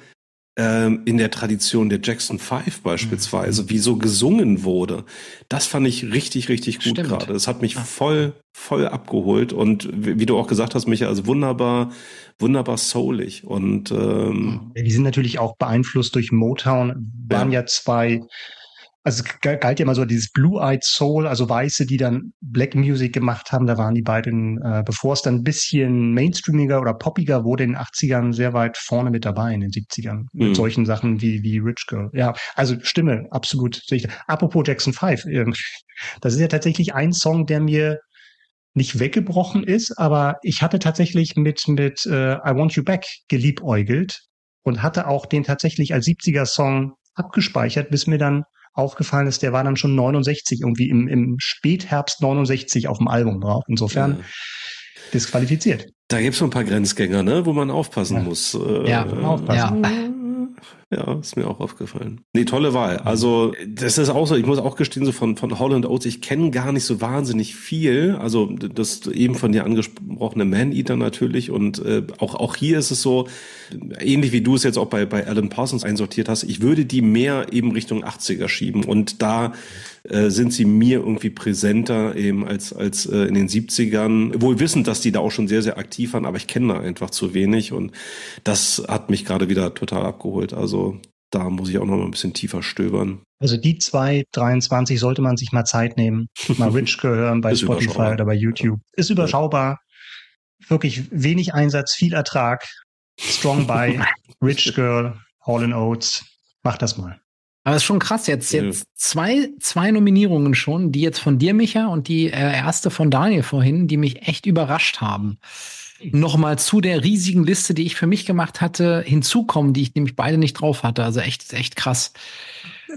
ähm, in der Tradition der Jackson Five beispielsweise, mhm. wie so gesungen wurde. Das fand ich richtig, richtig gut gerade. Es hat mich voll, voll abgeholt und wie du auch gesagt hast, Michael, also wunderbar, wunderbar soulig und ähm, die sind natürlich auch beeinflusst durch Motown. Waren ja, ja zwei also galt ja immer so dieses Blue-Eyed Soul, also Weiße, die dann Black Music gemacht haben. Da waren die beiden, äh, bevor es dann ein bisschen mainstreamiger oder poppiger wurde in den 80ern, sehr weit vorne mit dabei in den 70ern. Mhm. Mit solchen Sachen wie, wie Rich Girl. Ja, also Stimme, absolut. Apropos Jackson 5, äh, das ist ja tatsächlich ein Song, der mir nicht weggebrochen ist, aber ich hatte tatsächlich mit, mit äh, I Want You Back geliebäugelt und hatte auch den tatsächlich als 70er-Song abgespeichert, bis mir dann aufgefallen ist, der war dann schon 69, irgendwie im, im Spätherbst 69 auf dem Album drauf. Insofern ja. disqualifiziert. Da gibt's so ein paar Grenzgänger, ne, wo man aufpassen ja. muss. Äh, ja, aufpassen. Ja. Ja, ist mir auch aufgefallen. Nee, tolle Wahl. Also, das ist auch so, ich muss auch gestehen, so von, von Holland Oates, ich kenne gar nicht so wahnsinnig viel. Also, das eben von dir angesprochene Man-Eater natürlich. Und äh, auch, auch hier ist es so, ähnlich wie du es jetzt auch bei, bei Alan Parsons einsortiert hast, ich würde die mehr eben Richtung 80er schieben. Und da äh, sind sie mir irgendwie präsenter eben als, als äh, in den 70ern. Wohl wissend, dass die da auch schon sehr, sehr aktiv waren, aber ich kenne da einfach zu wenig. Und das hat mich gerade wieder total abgeholt. Also da muss ich auch noch mal ein bisschen tiefer stöbern. Also die zwei 23 sollte man sich mal Zeit nehmen, mal Rich hören bei Spotify oder bei YouTube. Ist überschaubar. Wirklich wenig Einsatz, viel Ertrag. Strong by Rich Girl, All in Oats. Mach das mal. Aber es ist schon krass, jetzt, jetzt zwei, zwei Nominierungen schon, die jetzt von dir, Micha, und die äh, erste von Daniel vorhin, die mich echt überrascht haben. Nochmal zu der riesigen Liste, die ich für mich gemacht hatte, hinzukommen, die ich nämlich beide nicht drauf hatte. Also echt, echt krass.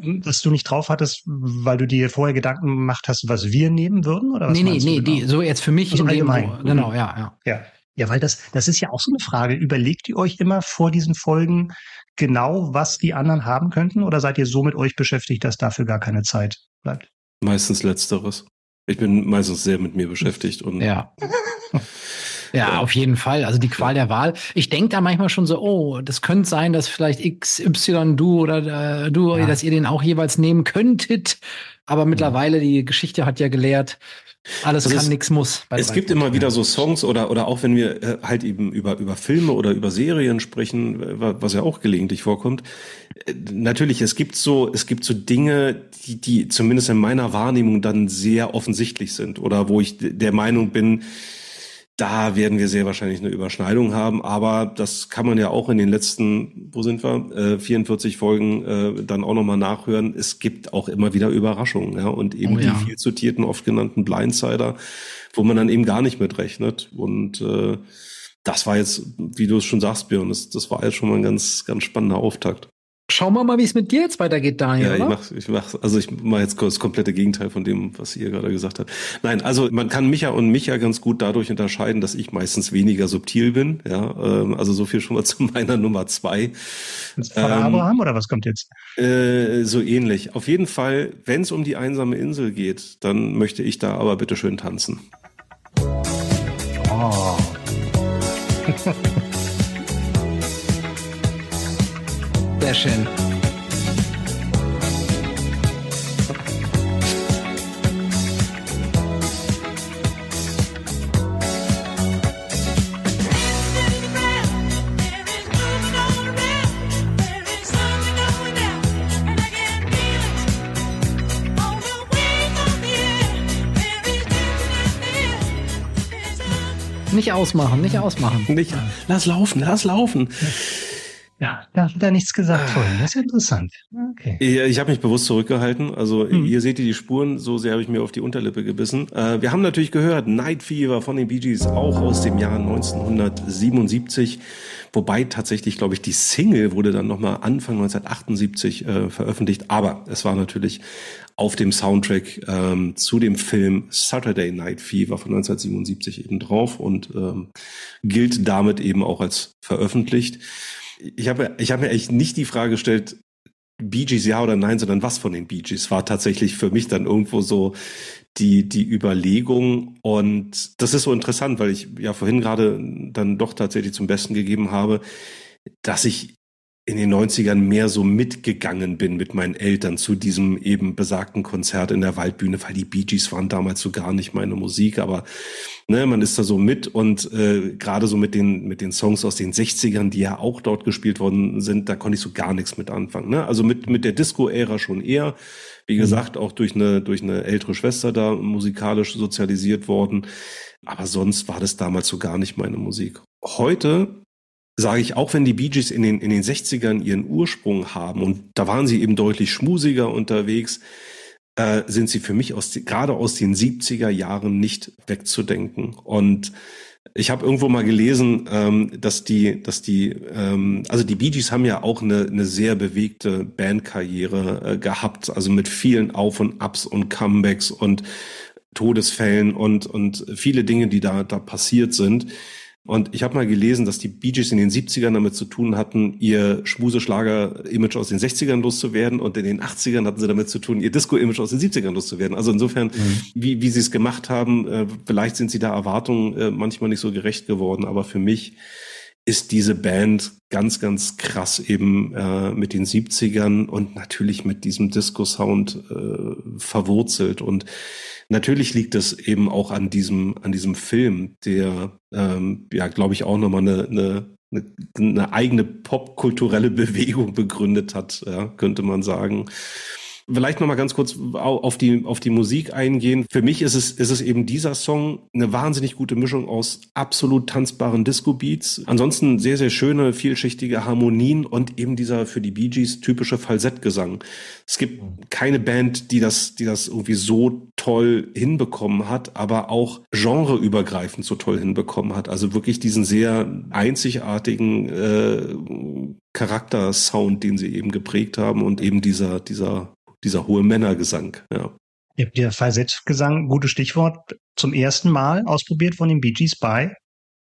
Was du nicht drauf hattest, weil du dir vorher Gedanken gemacht hast, was wir nehmen würden? Oder was nee, nee, nee, genau? die, so jetzt für mich also in allgemein. dem, genau, ja, ja. Ja. Ja, weil das, das ist ja auch so eine Frage. Überlegt ihr euch immer vor diesen Folgen genau, was die anderen haben könnten? Oder seid ihr so mit euch beschäftigt, dass dafür gar keine Zeit bleibt? Meistens letzteres. Ich bin meistens sehr mit mir beschäftigt und. Ja. Ja, auf jeden Fall. Also die Qual der Wahl. Ich denke da manchmal schon so, oh, das könnte sein, dass vielleicht XY du oder äh, du, ja. dass ihr den auch jeweils nehmen könntet. Aber mittlerweile, die Geschichte hat ja gelehrt, alles also kann, nichts muss. es gibt immer wieder so Songs oder oder auch wenn wir äh, halt eben über über Filme oder über Serien sprechen, was ja auch gelegentlich vorkommt. Äh, natürlich, es gibt so es gibt so Dinge, die die zumindest in meiner Wahrnehmung dann sehr offensichtlich sind oder wo ich der Meinung bin, da werden wir sehr wahrscheinlich eine Überschneidung haben, aber das kann man ja auch in den letzten, wo sind wir, äh, 44 Folgen äh, dann auch nochmal nachhören. Es gibt auch immer wieder Überraschungen, ja, und eben oh, ja. die viel zitierten, oft genannten Blindsider, wo man dann eben gar nicht mit rechnet. Und äh, das war jetzt, wie du es schon sagst, Björn, das, das war jetzt schon mal ein ganz, ganz spannender Auftakt. Schauen wir mal, wie es mit dir jetzt weitergeht, Daniel. Ja, oder? ich mach, ich mach, also ich mache jetzt das komplette Gegenteil von dem, was ihr gerade gesagt habt. Nein, also man kann Micha und Micha ganz gut dadurch unterscheiden, dass ich meistens weniger subtil bin. Ja, ähm, also so viel schon mal zu meiner Nummer zwei. Von ähm, Abraham oder was kommt jetzt? Äh, so ähnlich. Auf jeden Fall, wenn es um die einsame Insel geht, dann möchte ich da aber bitte schön tanzen. Oh. Schön. Nicht ausmachen, nicht ausmachen. Nicht, lass laufen, lass laufen. Ja, da hat er nichts gesagt vorhin. Das ist ja interessant. Okay. Ich, ich habe mich bewusst zurückgehalten. Also hm. hier seht ihr die Spuren, so sehr habe ich mir auf die Unterlippe gebissen. Äh, wir haben natürlich gehört, Night Fever von den Bee Gees, auch aus dem Jahr 1977. Wobei tatsächlich, glaube ich, die Single wurde dann nochmal Anfang 1978 äh, veröffentlicht. Aber es war natürlich auf dem Soundtrack ähm, zu dem Film Saturday Night Fever von 1977 eben drauf und ähm, gilt damit eben auch als veröffentlicht ich habe ich hab mir echt nicht die Frage gestellt, Bee Gees ja oder nein, sondern was von den Bee Gees war tatsächlich für mich dann irgendwo so die, die Überlegung. Und das ist so interessant, weil ich ja vorhin gerade dann doch tatsächlich zum Besten gegeben habe, dass ich in den 90ern mehr so mitgegangen bin mit meinen Eltern zu diesem eben besagten Konzert in der Waldbühne, weil die Bee Gees waren damals so gar nicht meine Musik, aber ne, man ist da so mit und äh, gerade so mit den mit den Songs aus den 60ern, die ja auch dort gespielt worden sind, da konnte ich so gar nichts mit anfangen. Ne? Also mit mit der Disco-Ära schon eher, wie mhm. gesagt, auch durch eine durch eine ältere Schwester da musikalisch sozialisiert worden, aber sonst war das damals so gar nicht meine Musik. Heute sage ich, auch wenn die Bee Gees in den, in den 60ern ihren Ursprung haben und da waren sie eben deutlich schmusiger unterwegs, äh, sind sie für mich aus, gerade aus den 70er Jahren nicht wegzudenken. Und ich habe irgendwo mal gelesen, ähm, dass die, dass die, ähm, also die Bee Gees haben ja auch eine, eine sehr bewegte Bandkarriere äh, gehabt, also mit vielen Auf und Ups und Comebacks und Todesfällen und und viele Dinge, die da da passiert sind. Und ich habe mal gelesen, dass die Bee Gees in den 70ern damit zu tun hatten, ihr Schmuseschlager-Image aus den 60ern loszuwerden und in den 80ern hatten sie damit zu tun, ihr Disco-Image aus den 70ern loszuwerden. Also insofern, mhm. wie, wie sie es gemacht haben, äh, vielleicht sind sie da Erwartungen äh, manchmal nicht so gerecht geworden, aber für mich ist diese Band ganz, ganz krass eben äh, mit den 70ern und natürlich mit diesem Disco-Sound äh, verwurzelt. Und natürlich liegt es eben auch an diesem, an diesem Film, der, ähm, ja, glaube ich, auch nochmal eine, eine, eine eigene popkulturelle Bewegung begründet hat, ja, könnte man sagen. Vielleicht noch mal ganz kurz auf die auf die Musik eingehen. Für mich ist es ist es eben dieser Song eine wahnsinnig gute Mischung aus absolut tanzbaren Disco Beats, ansonsten sehr sehr schöne vielschichtige Harmonien und eben dieser für die Bee Gees typische Falsettgesang. Es gibt keine Band, die das die das irgendwie so toll hinbekommen hat, aber auch genreübergreifend so toll hinbekommen hat. Also wirklich diesen sehr einzigartigen äh, Charaktersound, den sie eben geprägt haben und eben dieser dieser dieser hohe Männergesang, ja. Ja, der Falsettgesang, gutes Stichwort, zum ersten Mal ausprobiert von den Bee Gees bei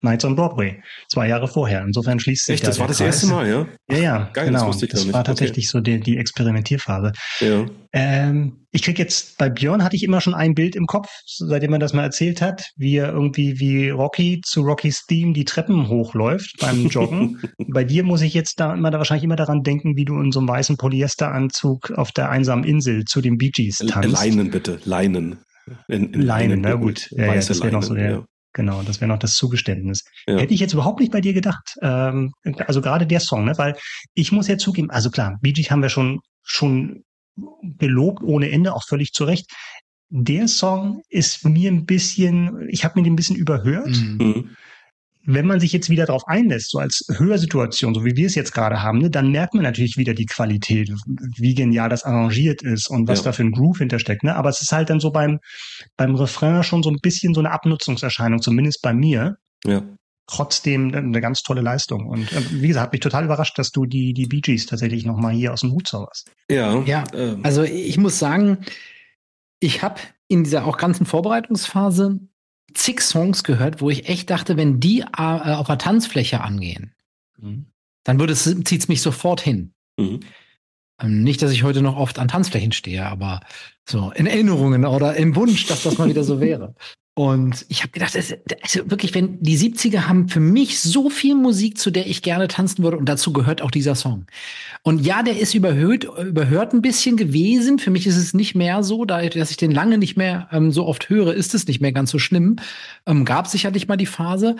Nights on Broadway, zwei Jahre vorher. Insofern schließt sich Echt, da das war das erste Mal, ja? Ja, ja, Geil, genau. Das, das war tatsächlich okay. so die, die Experimentierphase. Ja. Ähm, ich krieg jetzt, bei Björn hatte ich immer schon ein Bild im Kopf, seitdem er das mal erzählt hat, wie er irgendwie wie Rocky zu Rockys Theme die Treppen hochläuft beim Joggen. bei dir muss ich jetzt da immer da wahrscheinlich immer daran denken, wie du in so einem weißen Polyesteranzug auf der einsamen Insel zu den Bee Gees tanzt. Leinen bitte, Leinen. In, in Leinen, na gut. Ja, ja, das wäre noch so der, ja. Genau, das wäre noch das Zugeständnis. Ja. Hätte ich jetzt überhaupt nicht bei dir gedacht. Ähm, also gerade der Song, ne? weil ich muss ja zugeben, also klar, Bee Gees haben wir schon, schon gelobt ohne Ende, auch völlig zu Recht. Der Song ist mir ein bisschen, ich habe mir den ein bisschen überhört. Mhm wenn man sich jetzt wieder darauf einlässt, so als Hörsituation, so wie wir es jetzt gerade haben, ne, dann merkt man natürlich wieder die Qualität, wie genial das arrangiert ist und was ja. da für ein Groove hintersteckt. Ne? Aber es ist halt dann so beim, beim Refrain schon so ein bisschen so eine Abnutzungserscheinung, zumindest bei mir. Ja. trotzdem eine ganz tolle Leistung. Und äh, wie gesagt, hat mich total überrascht, dass du die, die Bee Gees tatsächlich nochmal hier aus dem Hut zauberst. Ja. Ja, ähm. also ich muss sagen, ich habe in dieser auch ganzen Vorbereitungsphase zig Songs gehört, wo ich echt dachte, wenn die äh, auf der Tanzfläche angehen, mhm. dann würde es, zieht es mich sofort hin. Mhm. Ähm, nicht, dass ich heute noch oft an Tanzflächen stehe, aber so in Erinnerungen oder im Wunsch, dass das mal wieder so wäre. Und ich habe gedacht, also wirklich, wenn die 70er haben für mich so viel Musik, zu der ich gerne tanzen würde, und dazu gehört auch dieser Song. Und ja, der ist überhöht, überhört ein bisschen gewesen. Für mich ist es nicht mehr so, da dass ich den lange nicht mehr ähm, so oft höre, ist es nicht mehr ganz so schlimm. Ähm, gab sicherlich mal die Phase.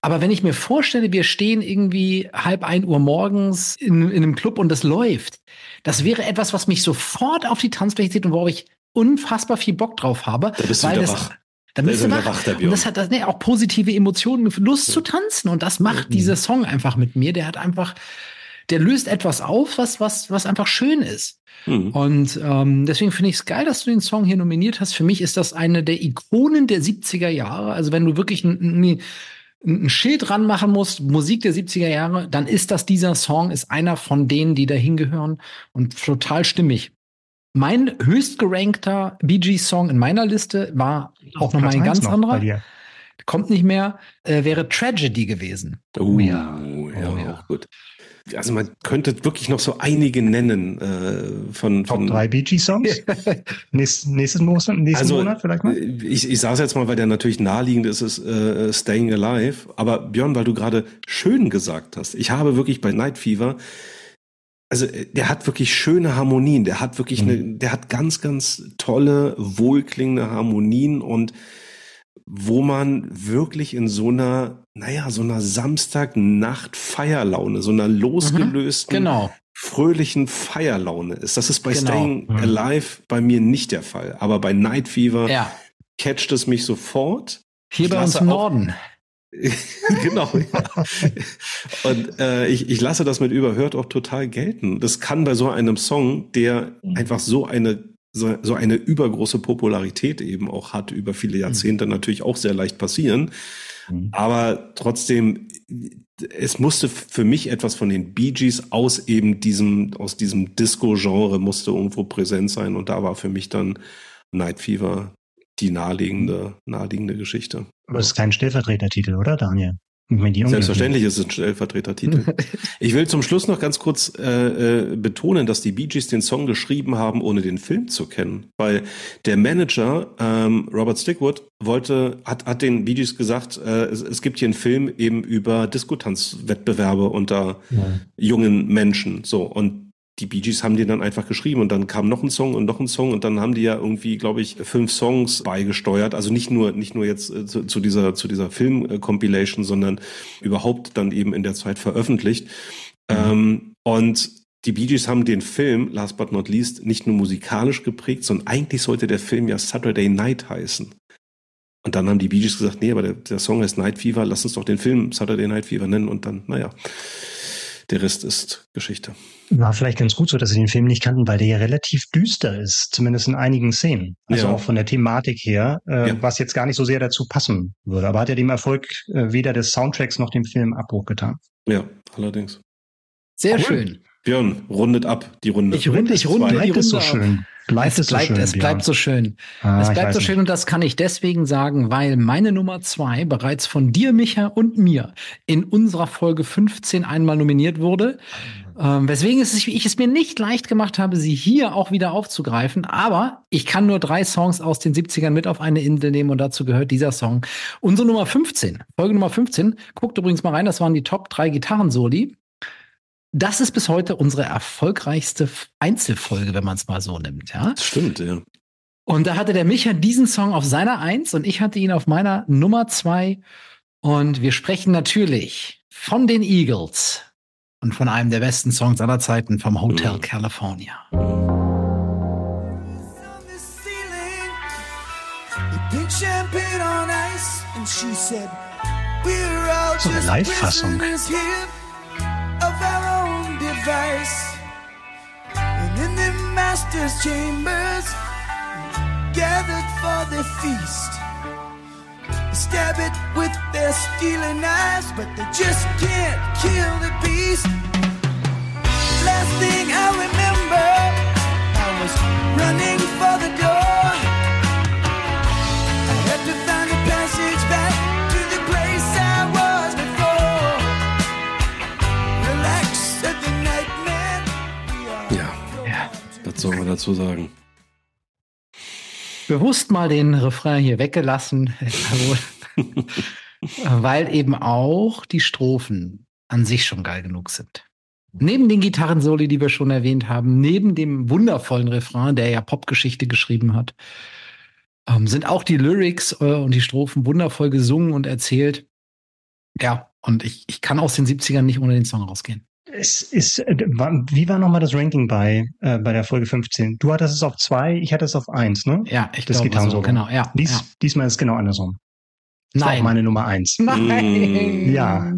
Aber wenn ich mir vorstelle, wir stehen irgendwie halb ein Uhr morgens in, in einem Club und das läuft, das wäre etwas, was mich sofort auf die Tanzfläche zieht und worauf ich unfassbar viel Bock drauf habe. Da bist du weil das, wach. Dann bist du wach. wach und das hat das, ne, auch positive Emotionen, Lust ja. zu tanzen. Und das macht mhm. dieser Song einfach mit mir. Der hat einfach, der löst etwas auf, was, was, was einfach schön ist. Mhm. Und ähm, deswegen finde ich es geil, dass du den Song hier nominiert hast. Für mich ist das eine der Ikonen der 70er Jahre. Also wenn du wirklich ein, ein, ein Schild ranmachen musst, Musik der 70er Jahre, dann ist das dieser Song, ist einer von denen, die da hingehören und total stimmig. Mein höchstgerankter Bee Gees Song in meiner Liste war auch nochmal ein ganz anderer. Kommt nicht mehr, äh, wäre Tragedy gewesen. Oh, ja. Oh, ja, oh, ja. gut. Also man könnte wirklich noch so einige nennen äh, von, Top von drei Bee Gees Songs. Nächst, nächsten Monat, nächsten also, Monat vielleicht mal. Ich, ich sage jetzt mal, weil der natürlich naheliegend ist, ist äh, Staying Alive. Aber Björn, weil du gerade schön gesagt hast, ich habe wirklich bei Night Fever also äh, der hat wirklich schöne Harmonien, der hat wirklich mhm. eine, der hat ganz, ganz tolle, wohlklingende Harmonien und wo man wirklich in so einer, naja, so einer Samstagnacht-Feierlaune, so einer losgelösten, mhm, genau. fröhlichen Feierlaune ist. Das ist bei genau. Staying mhm. Alive bei mir nicht der Fall. Aber bei Night Fever ja. catcht es mich sofort. Hier bei uns im Norden. genau. Ja. Und äh, ich, ich lasse das mit überhört auch total gelten. Das kann bei so einem Song, der mhm. einfach so eine so, so eine übergroße Popularität eben auch hat über viele mhm. Jahrzehnte mhm. natürlich auch sehr leicht passieren. Mhm. Aber trotzdem, es musste für mich etwas von den Bee Gees aus eben diesem, aus diesem Disco-Genre musste irgendwo präsent sein. Und da war für mich dann Night Fever die naheliegende, naheliegende Geschichte. Aber es ist kein Stellvertretertitel, oder Daniel? Selbstverständlich ist es ein Stellvertretertitel. ich will zum Schluss noch ganz kurz äh, äh, betonen, dass die Bee Gees den Song geschrieben haben, ohne den Film zu kennen. Weil der Manager, ähm, Robert Stickwood, wollte, hat, hat den Bee Gees gesagt, äh, es, es gibt hier einen Film eben über Diskutanzwettbewerbe unter ja. jungen Menschen. So, und die Bee Gees haben die dann einfach geschrieben und dann kam noch ein Song und noch ein Song und dann haben die ja irgendwie, glaube ich, fünf Songs beigesteuert. Also nicht nur nicht nur jetzt äh, zu, zu, dieser zu dieser Film-Compilation, sondern überhaupt dann eben in der Zeit veröffentlicht. Mhm. Ähm, und die Bee Gees haben den Film, last but not least, nicht nur musikalisch geprägt, sondern eigentlich sollte der Film ja Saturday Night heißen. Und dann haben die Bee Gees gesagt, nee, aber der, der Song heißt Night Fever, lass uns doch den Film Saturday Night Fever nennen und dann, naja, der Rest ist Geschichte. War vielleicht ganz gut so, dass sie den Film nicht kannten, weil der ja relativ düster ist, zumindest in einigen Szenen. Also ja. auch von der Thematik her, äh, ja. was jetzt gar nicht so sehr dazu passen würde. Aber hat ja dem Erfolg äh, weder des Soundtracks noch dem Film Abbruch getan. Ja, allerdings. Sehr cool. schön. Björn, rundet ab die Runde. Ich runde, ich runde die Runde so schön. Bleibt es, bleibt, so schön, es bleibt so schön. Ah, es bleibt so schön und das kann ich deswegen sagen, weil meine Nummer zwei bereits von dir, Micha, und mir in unserer Folge 15 einmal nominiert wurde. Ähm, weswegen es, ich es mir nicht leicht gemacht habe, sie hier auch wieder aufzugreifen. Aber ich kann nur drei Songs aus den 70ern mit auf eine Insel nehmen und dazu gehört dieser Song. Unsere Nummer 15, Folge Nummer 15, guckt übrigens mal rein, das waren die Top drei Gitarrensoli. Das ist bis heute unsere erfolgreichste Einzelfolge, wenn man es mal so nimmt. Ja? Das stimmt, ja. Und da hatte der Micha diesen Song auf seiner Eins und ich hatte ihn auf meiner Nummer zwei. Und wir sprechen natürlich von den Eagles und von einem der besten Songs aller Zeiten vom Hotel mhm. California. So eine Live-Fassung device. And in the master's chambers, gathered for the feast. they stab it with their stealing eyes, but they just can't kill the beast. Last thing I remember, I was running for the door. I had to find a passage back was soll man dazu sagen? bewusst mal den Refrain hier weggelassen, weil eben auch die Strophen an sich schon geil genug sind. Neben den Gitarrensoli, die wir schon erwähnt haben, neben dem wundervollen Refrain, der ja Popgeschichte geschrieben hat, ähm, sind auch die Lyrics äh, und die Strophen wundervoll gesungen und erzählt. Ja, und ich, ich kann aus den 70ern nicht ohne den Song rausgehen. Es ist, äh, wie war nochmal das Ranking bei, äh, bei der Folge 15? Du hattest es auf zwei, ich hatte es auf eins, ne? Ja, ich das glaube so, genau, ja, Dies, ja. Diesmal ist es genau andersrum. Das Nein. War meine Nummer eins. Nein. Ja.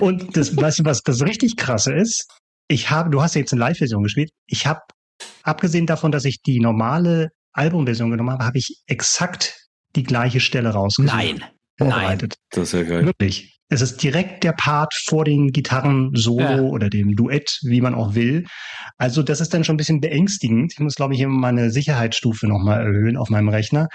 Und das, weißt du, was das richtig krasse ist? Ich habe, du hast ja jetzt eine Live-Version gespielt. Ich habe, abgesehen davon, dass ich die normale Albumversion genommen habe, habe ich exakt die gleiche Stelle rausgesucht. Nein. Nein. Das ist ja geil. Wirklich. Es ist direkt der Part vor den Gitarren-Solo ja. oder dem Duett, wie man auch will. Also das ist dann schon ein bisschen beängstigend. Ich muss, glaube ich, immer meine Sicherheitsstufe nochmal erhöhen auf meinem Rechner.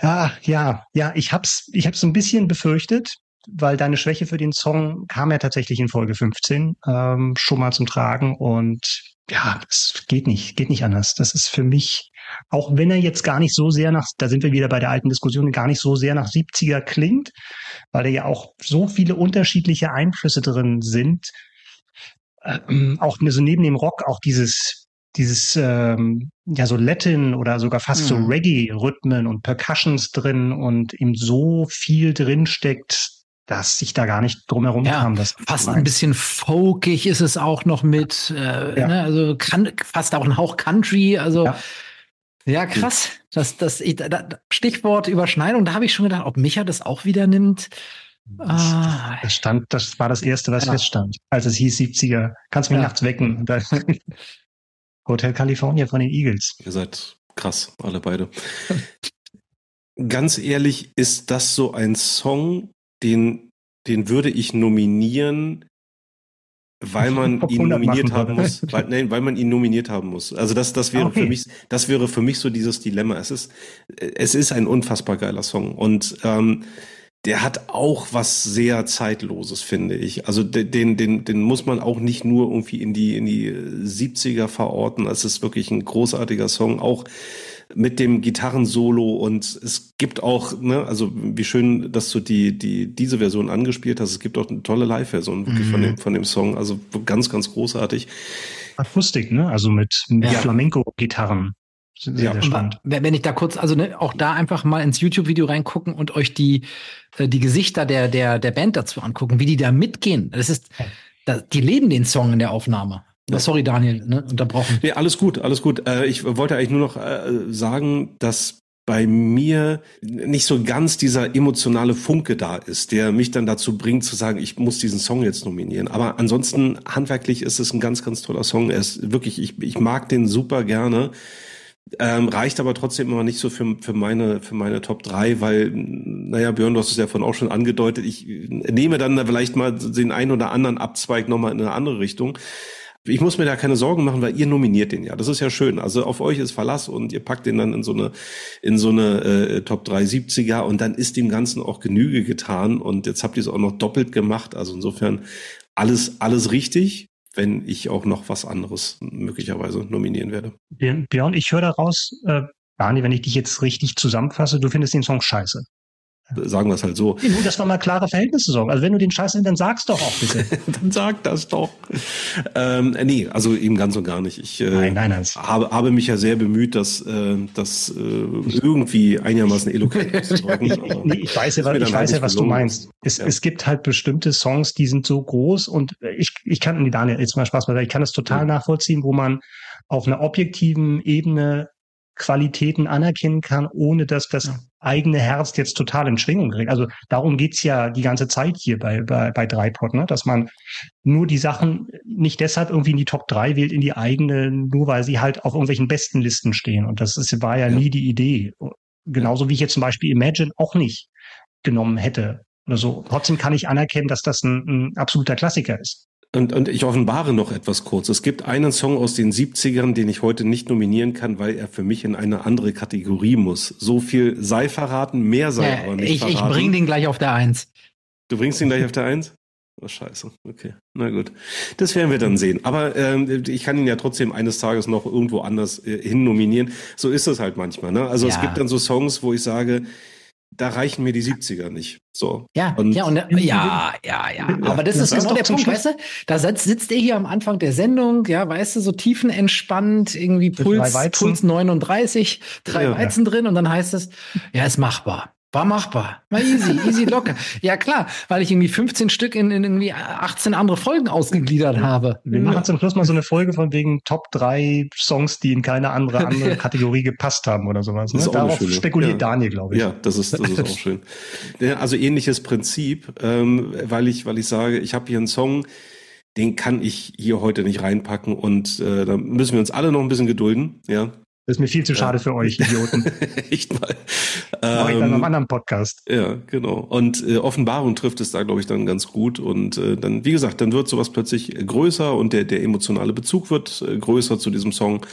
Ja, ja, ja, ich hab's, ich hab's ein bisschen befürchtet, weil deine Schwäche für den Song kam ja tatsächlich in Folge 15 ähm, schon mal zum Tragen und ja, es geht nicht, geht nicht anders. Das ist für mich, auch wenn er jetzt gar nicht so sehr nach, da sind wir wieder bei der alten Diskussion, gar nicht so sehr nach 70er klingt, weil da ja auch so viele unterschiedliche Einflüsse drin sind. Ähm, auch so neben dem Rock auch dieses dieses ähm, ja so Latin oder sogar fast mhm. so Reggae-Rhythmen und Percussions drin und eben so viel drin steckt, dass ich da gar nicht drumherum ja, kam. Das fast ein bisschen folkig ist es auch noch mit, äh, ja. ne, also kann, fast auch ein Hauch Country, also ja. Ja, krass. Das, das, Stichwort Überschneidung, da habe ich schon gedacht, ob Micha das auch wieder nimmt. Das, ah. das, stand, das war das erste, was ja. feststand, als es hieß 70er. Kannst mich ja. nachts wecken. Hotel California von den Eagles. Ihr seid krass, alle beide. Ganz ehrlich, ist das so ein Song, den, den würde ich nominieren, weil man ihn nominiert haben muss, weil, nein, weil man ihn nominiert haben muss. Also das, das wäre okay. für mich, das wäre für mich so dieses Dilemma. Es ist, es ist ein unfassbar geiler Song und ähm, der hat auch was sehr zeitloses, finde ich. Also den, den, den muss man auch nicht nur irgendwie in die in die 70er verorten. Es ist wirklich ein großartiger Song, auch mit dem Gitarrensolo und es gibt auch, ne, also wie schön, dass du die, die, diese Version angespielt hast. Es gibt auch eine tolle Live-Version wirklich mhm. von dem, von dem Song. Also ganz, ganz großartig. Akustik, ne? Also mit, mit ja. Flamenco-Gitarren. Sehr, ja. sehr spannend. Wenn ich da kurz, also ne, auch da einfach mal ins YouTube-Video reingucken und euch die, äh, die Gesichter der, der, der Band dazu angucken, wie die da mitgehen. Das ist, die leben den Song in der Aufnahme. Ja. Sorry, Daniel, ne, unterbrochen. Nee, alles gut, alles gut. Äh, ich wollte eigentlich nur noch äh, sagen, dass bei mir nicht so ganz dieser emotionale Funke da ist, der mich dann dazu bringt zu sagen, ich muss diesen Song jetzt nominieren. Aber ansonsten handwerklich ist es ein ganz, ganz toller Song. Er ist wirklich, ich, ich mag den super gerne. Ähm, reicht aber trotzdem immer nicht so für, für meine für meine Top 3, weil, naja, Björn, du hast es ja von auch schon angedeutet, ich nehme dann vielleicht mal den einen oder anderen Abzweig nochmal in eine andere Richtung. Ich muss mir da keine Sorgen machen, weil ihr nominiert den ja. Das ist ja schön. Also auf euch ist Verlass und ihr packt den dann in so eine, in so eine äh, Top 3 70er und dann ist dem Ganzen auch Genüge getan. Und jetzt habt ihr es auch noch doppelt gemacht. Also insofern alles, alles richtig wenn ich auch noch was anderes möglicherweise nominieren werde. Björn, ich höre daraus, äh, Barney, wenn ich dich jetzt richtig zusammenfasse, du findest den Song scheiße sagen wir es halt so. Ja, nur, dass wir mal klare Verhältnisse sorgen. Also wenn du den Scheiß nimmst, dann sag's doch auch bitte. dann sag das doch. Ähm, nee, also eben ganz und gar nicht. Ich äh, nein, nein, nein. Habe, habe mich ja sehr bemüht, das, äh, das äh, irgendwie einigermaßen eloquent auszudrücken. nee, ich weiß ja, ich weiß ja was du meinst. Es, ja. es gibt halt bestimmte Songs, die sind so groß und ich, ich kann, nee, Daniel, jetzt mal Spaß mal, ich kann das total ja. nachvollziehen, wo man auf einer objektiven Ebene Qualitäten anerkennen kann, ohne dass das ja. Eigene Herz jetzt total in Schwingung kriegt. Also darum geht's ja die ganze Zeit hier bei, bei, bei Dreipod, ne? dass man nur die Sachen nicht deshalb irgendwie in die Top 3 wählt, in die eigene, nur weil sie halt auf irgendwelchen besten Listen stehen. Und das ist, war ja, ja. nie die Idee. Genauso wie ich jetzt zum Beispiel Imagine auch nicht genommen hätte oder so. Trotzdem kann ich anerkennen, dass das ein, ein absoluter Klassiker ist. Und, und ich offenbare noch etwas kurz. Es gibt einen Song aus den 70ern, den ich heute nicht nominieren kann, weil er für mich in eine andere Kategorie muss. So viel sei verraten, mehr sei ja, aber nicht ich, verraten. Ich bring den gleich auf der Eins. Du bringst ihn gleich auf der Eins? Oh, scheiße. Okay. Na gut. Das werden wir dann sehen. Aber ähm, ich kann ihn ja trotzdem eines Tages noch irgendwo anders äh, hin nominieren. So ist es halt manchmal. Ne? Also ja. es gibt dann so Songs, wo ich sage, da reichen mir die 70er nicht. So. Ja, und ja, und ja, ja, ja. Aber das ist genau der Punkt, weißt du? Da sitzt, sitzt er hier am Anfang der Sendung, ja, weißt du, so tiefenentspannt, irgendwie Puls, Puls 39, drei ja, Weizen ja. drin und dann heißt es, ja, ist machbar. War machbar. War easy, easy locker. Ja klar, weil ich irgendwie 15 Stück in, in irgendwie 18 andere Folgen ausgegliedert habe. Wir machen zum Schluss mal so eine Folge von wegen Top 3 Songs, die in keine andere andere Kategorie gepasst haben oder sowas. Ne? Darauf spekuliert ja. Daniel, glaube ich. Ja, das ist, das ist auch schön. Also ähnliches Prinzip, ähm, weil ich, weil ich sage, ich habe hier einen Song, den kann ich hier heute nicht reinpacken und äh, da müssen wir uns alle noch ein bisschen gedulden, ja. Das ist mir viel zu schade ja. für euch, Idioten. Echt mal. Mach ich dann einem anderen Podcast. Ja, genau. Und äh, Offenbarung trifft es da, glaube ich, dann ganz gut. Und äh, dann, wie gesagt, dann wird sowas plötzlich größer und der, der emotionale Bezug wird äh, größer zu diesem Song.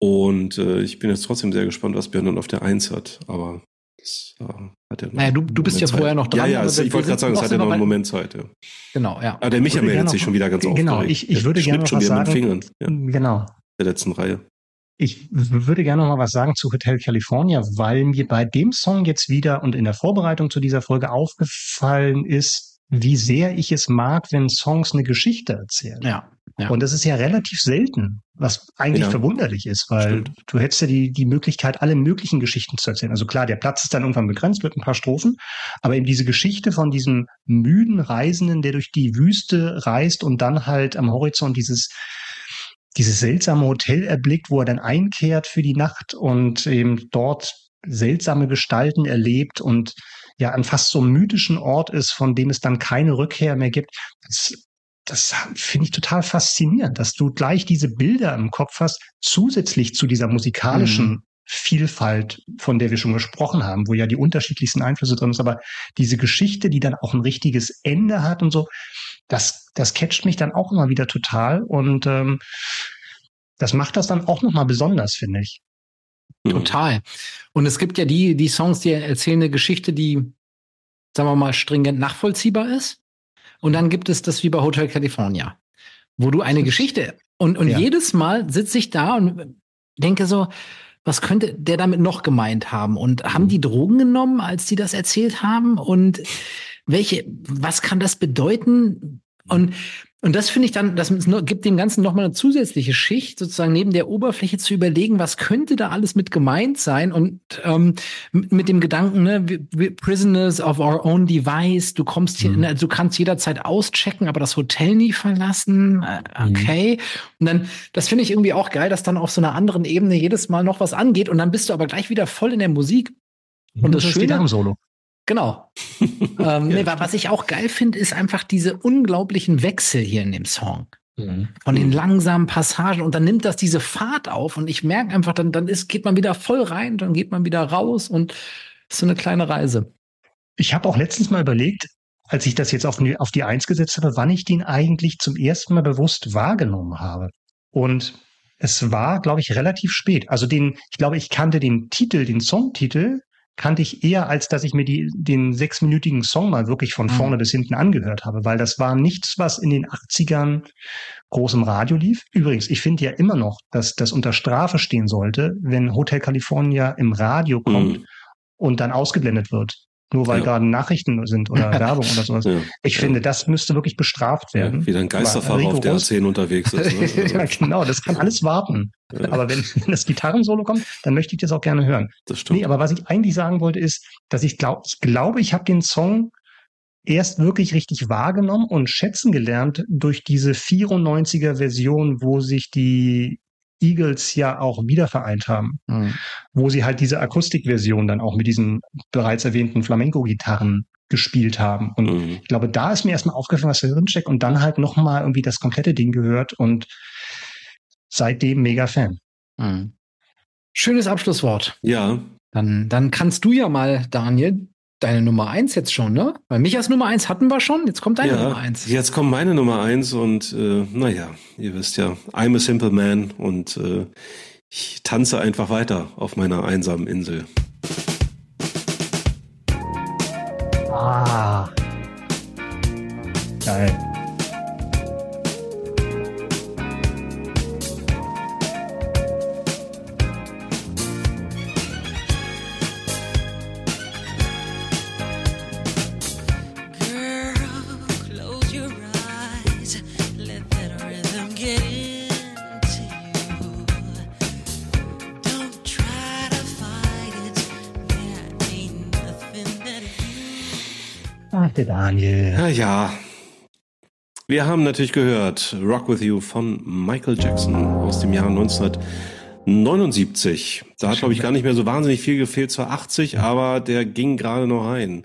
Und äh, ich bin jetzt trotzdem sehr gespannt, was Björn dann auf der Eins hat. Aber das äh, hat er noch. Naja, du, du bist ja Zeit. vorher noch dran. Ja, ja, also ich wollte gerade sagen, es hat ja noch einen Moment Zeit. Ja. Genau, ja. Aber der Micha meldet sich schon wieder ganz aufgeregt. Genau, ich, ich würde gerne noch was sagen. Fingern, ja. Genau. Der letzten Reihe. Ich würde gerne noch mal was sagen zu Hotel California, weil mir bei dem Song jetzt wieder und in der Vorbereitung zu dieser Folge aufgefallen ist, wie sehr ich es mag, wenn Songs eine Geschichte erzählen. Ja. ja. Und das ist ja relativ selten, was eigentlich ja. verwunderlich ist, weil Stimmt. du hättest ja die, die Möglichkeit, alle möglichen Geschichten zu erzählen. Also klar, der Platz ist dann irgendwann begrenzt mit ein paar Strophen, aber eben diese Geschichte von diesem müden Reisenden, der durch die Wüste reist und dann halt am Horizont dieses dieses seltsame Hotel erblickt, wo er dann einkehrt für die Nacht und eben dort seltsame Gestalten erlebt und ja an fast so einem mythischen Ort ist, von dem es dann keine Rückkehr mehr gibt. Das, das finde ich total faszinierend, dass du gleich diese Bilder im Kopf hast, zusätzlich zu dieser musikalischen mhm. Vielfalt, von der wir schon gesprochen haben, wo ja die unterschiedlichsten Einflüsse drin sind, aber diese Geschichte, die dann auch ein richtiges Ende hat und so, das, das catcht mich dann auch immer wieder total und ähm, das macht das dann auch nochmal besonders, finde ich. Total. Und es gibt ja die, die Songs, die erzählen eine Geschichte, die, sagen wir mal, stringent nachvollziehbar ist. Und dann gibt es das wie bei Hotel California, wo du eine Geschichte und, und ja. jedes Mal sitze ich da und denke so, was könnte der damit noch gemeint haben? Und haben die Drogen genommen, als die das erzählt haben? Und welche, was kann das bedeuten? Und und das finde ich dann, das gibt dem Ganzen nochmal eine zusätzliche Schicht, sozusagen neben der Oberfläche zu überlegen, was könnte da alles mit gemeint sein und ähm, mit dem Gedanken, ne, wir Prisoners of our own device, du kommst hier, mhm. ne, du kannst jederzeit auschecken, aber das Hotel nie verlassen, äh, mhm. okay. Mhm. Und dann, das finde ich irgendwie auch geil, dass dann auf so einer anderen Ebene jedes Mal noch was angeht und dann bist du aber gleich wieder voll in der Musik. Und das, das Schöne, Solo. Genau. ähm, nee, was ich auch geil finde, ist einfach diese unglaublichen Wechsel hier in dem Song. Mhm. Von den langsamen Passagen und dann nimmt das diese Fahrt auf und ich merke einfach, dann, dann ist, geht man wieder voll rein, dann geht man wieder raus und ist so eine kleine Reise. Ich habe auch letztens mal überlegt, als ich das jetzt auf die, auf die Eins gesetzt habe, wann ich den eigentlich zum ersten Mal bewusst wahrgenommen habe. Und es war, glaube ich, relativ spät. Also den, ich glaube, ich kannte den Titel, den Songtitel kannte ich eher, als dass ich mir die, den sechsminütigen Song mal wirklich von mhm. vorne mhm. bis hinten angehört habe, weil das war nichts, was in den 80ern groß im Radio lief. Übrigens, ich finde ja immer noch, dass das unter Strafe stehen sollte, wenn Hotel California im Radio kommt mhm. und dann ausgeblendet wird nur weil ja. gerade Nachrichten sind oder Werbung oder sowas. Ja. Ich finde, das müsste wirklich bestraft werden. Ja, wie ein Geisterfahrer auf der A10 unterwegs ist. Ne? ja, genau, das kann alles warten. Aber wenn, wenn das Gitarrensolo kommt, dann möchte ich das auch gerne hören. Das stimmt. Nee, aber was ich eigentlich sagen wollte, ist, dass ich glaube, ich glaube, ich habe den Song erst wirklich richtig wahrgenommen und schätzen gelernt durch diese 94er Version, wo sich die Eagles ja auch wieder vereint haben, mhm. wo sie halt diese Akustikversion dann auch mit diesen bereits erwähnten Flamenco-Gitarren gespielt haben. Und mhm. ich glaube, da ist mir erstmal aufgefallen, was da drin steckt und dann halt nochmal irgendwie das komplette Ding gehört und seitdem mega Fan. Mhm. Schönes Abschlusswort. Ja. Dann, dann kannst du ja mal, Daniel, deine Nummer eins jetzt schon, ne? Weil mich als Nummer eins hatten wir schon, jetzt kommt deine ja, Nummer eins. Jetzt kommt meine Nummer eins und äh, naja, ihr wisst ja, I'm a simple man und äh, ich tanze einfach weiter auf meiner einsamen Insel. Ah. Geil. Der Daniel. Ja, ja. Wir haben natürlich gehört Rock With You von Michael Jackson aus dem Jahr 1979. Da hat, glaube ich, gar nicht mehr so wahnsinnig viel gefehlt zur 80, aber der ging gerade noch rein.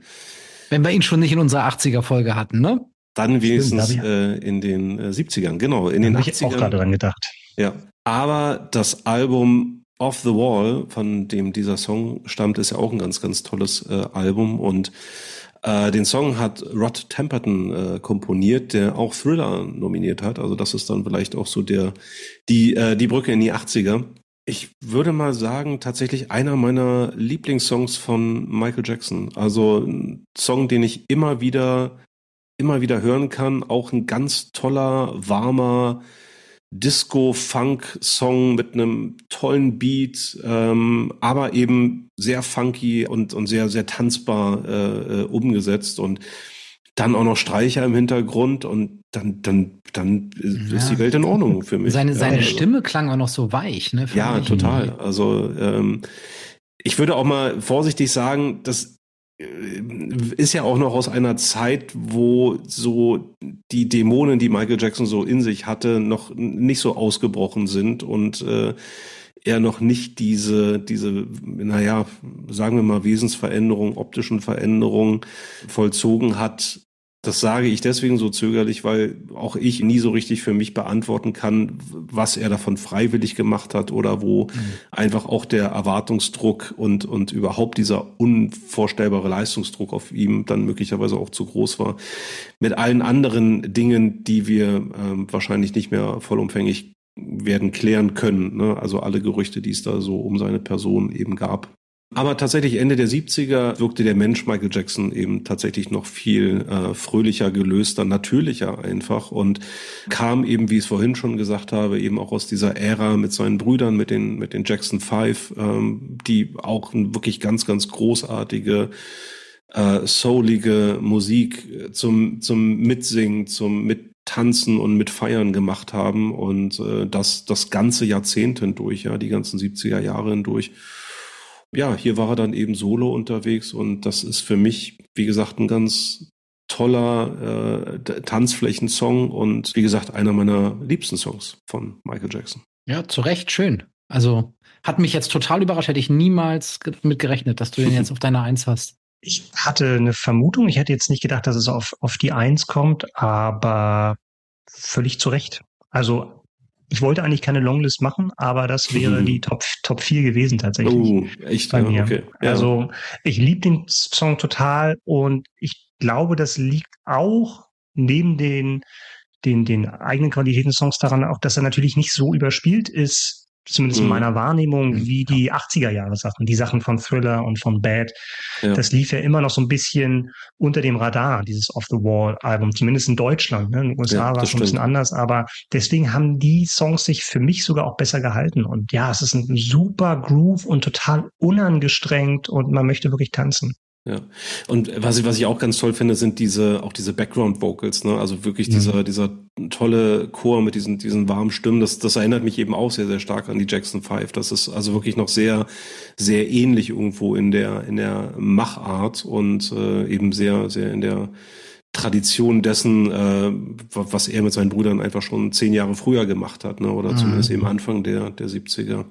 Wenn wir ihn schon nicht in unserer 80er-Folge hatten, ne? Dann wenigstens Stimmt, äh, in den äh, 70ern, genau. In den hab 80ern. Ich auch gerade dran gedacht. Ja. Aber das Album Off the Wall, von dem dieser Song stammt, ist ja auch ein ganz, ganz tolles äh, Album und äh, den Song hat Rod Temperton äh, komponiert, der auch Thriller nominiert hat. Also das ist dann vielleicht auch so der die äh, die Brücke in die 80er. Ich würde mal sagen, tatsächlich einer meiner Lieblingssongs von Michael Jackson. Also ein Song, den ich immer wieder immer wieder hören kann. Auch ein ganz toller, warmer Disco-Funk-Song mit einem tollen Beat, ähm, aber eben sehr funky und, und sehr, sehr tanzbar äh, äh, umgesetzt und dann auch noch Streicher im Hintergrund und dann, dann, dann ja. ist die Welt in Ordnung für mich. Seine, seine also, Stimme klang auch noch so weich, ne? Ja, total. Also ähm, ich würde auch mal vorsichtig sagen, dass ist ja auch noch aus einer Zeit, wo so die Dämonen, die Michael Jackson so in sich hatte, noch nicht so ausgebrochen sind und äh, er noch nicht diese, diese, naja, sagen wir mal, Wesensveränderung, optischen Veränderung vollzogen hat, das sage ich deswegen so zögerlich, weil auch ich nie so richtig für mich beantworten kann, was er davon freiwillig gemacht hat oder wo mhm. einfach auch der Erwartungsdruck und, und überhaupt dieser unvorstellbare Leistungsdruck auf ihm dann möglicherweise auch zu groß war. Mit allen anderen Dingen, die wir ähm, wahrscheinlich nicht mehr vollumfänglich werden klären können. Ne? Also alle Gerüchte, die es da so um seine Person eben gab. Aber tatsächlich Ende der 70er wirkte der Mensch Michael Jackson eben tatsächlich noch viel äh, fröhlicher, gelöster, natürlicher einfach und kam eben, wie ich es vorhin schon gesagt habe, eben auch aus dieser Ära mit seinen Brüdern, mit den, mit den Jackson Five, ähm, die auch wirklich ganz, ganz großartige äh, soulige Musik zum, zum Mitsingen, zum Mittanzen und Mitfeiern gemacht haben und äh, das, das ganze Jahrzehnt hindurch, ja, die ganzen 70er Jahre hindurch ja, hier war er dann eben solo unterwegs und das ist für mich, wie gesagt, ein ganz toller äh, Tanzflächensong und wie gesagt, einer meiner liebsten Songs von Michael Jackson. Ja, zu Recht schön. Also hat mich jetzt total überrascht, hätte ich niemals mit gerechnet, dass du den jetzt auf deiner Eins hast. Ich hatte eine Vermutung, ich hätte jetzt nicht gedacht, dass es auf, auf die Eins kommt, aber völlig zu Recht. Also ich wollte eigentlich keine Longlist machen, aber das wäre mhm. die Top, Top 4 gewesen tatsächlich. Oh, echt? Bei mir. Okay. Ja. Also ich liebe den Song total und ich glaube, das liegt auch neben den, den, den eigenen Qualitäten Songs daran auch, dass er natürlich nicht so überspielt ist, zumindest in mhm. meiner Wahrnehmung, mhm. wie die 80er Jahre Sachen, die Sachen von Thriller und von Bad. Ja. Das lief ja immer noch so ein bisschen unter dem Radar, dieses Off the Wall Album, zumindest in Deutschland. Ne? In den USA ja, war es ein bisschen anders, aber deswegen haben die Songs sich für mich sogar auch besser gehalten. Und ja, es ist ein super Groove und total unangestrengt und man möchte wirklich tanzen. Ja. Und was ich, was ich auch ganz toll finde, sind diese, auch diese Background Vocals, ne? Also wirklich mhm. dieser, dieser tolle Chor mit diesen, diesen warmen Stimmen. Das, das erinnert mich eben auch sehr, sehr stark an die Jackson Five. Das ist also wirklich noch sehr, sehr ähnlich irgendwo in der, in der Machart und äh, eben sehr, sehr in der Tradition dessen, äh, was er mit seinen Brüdern einfach schon zehn Jahre früher gemacht hat, ne? Oder mhm. zumindest eben Anfang der, der 70er.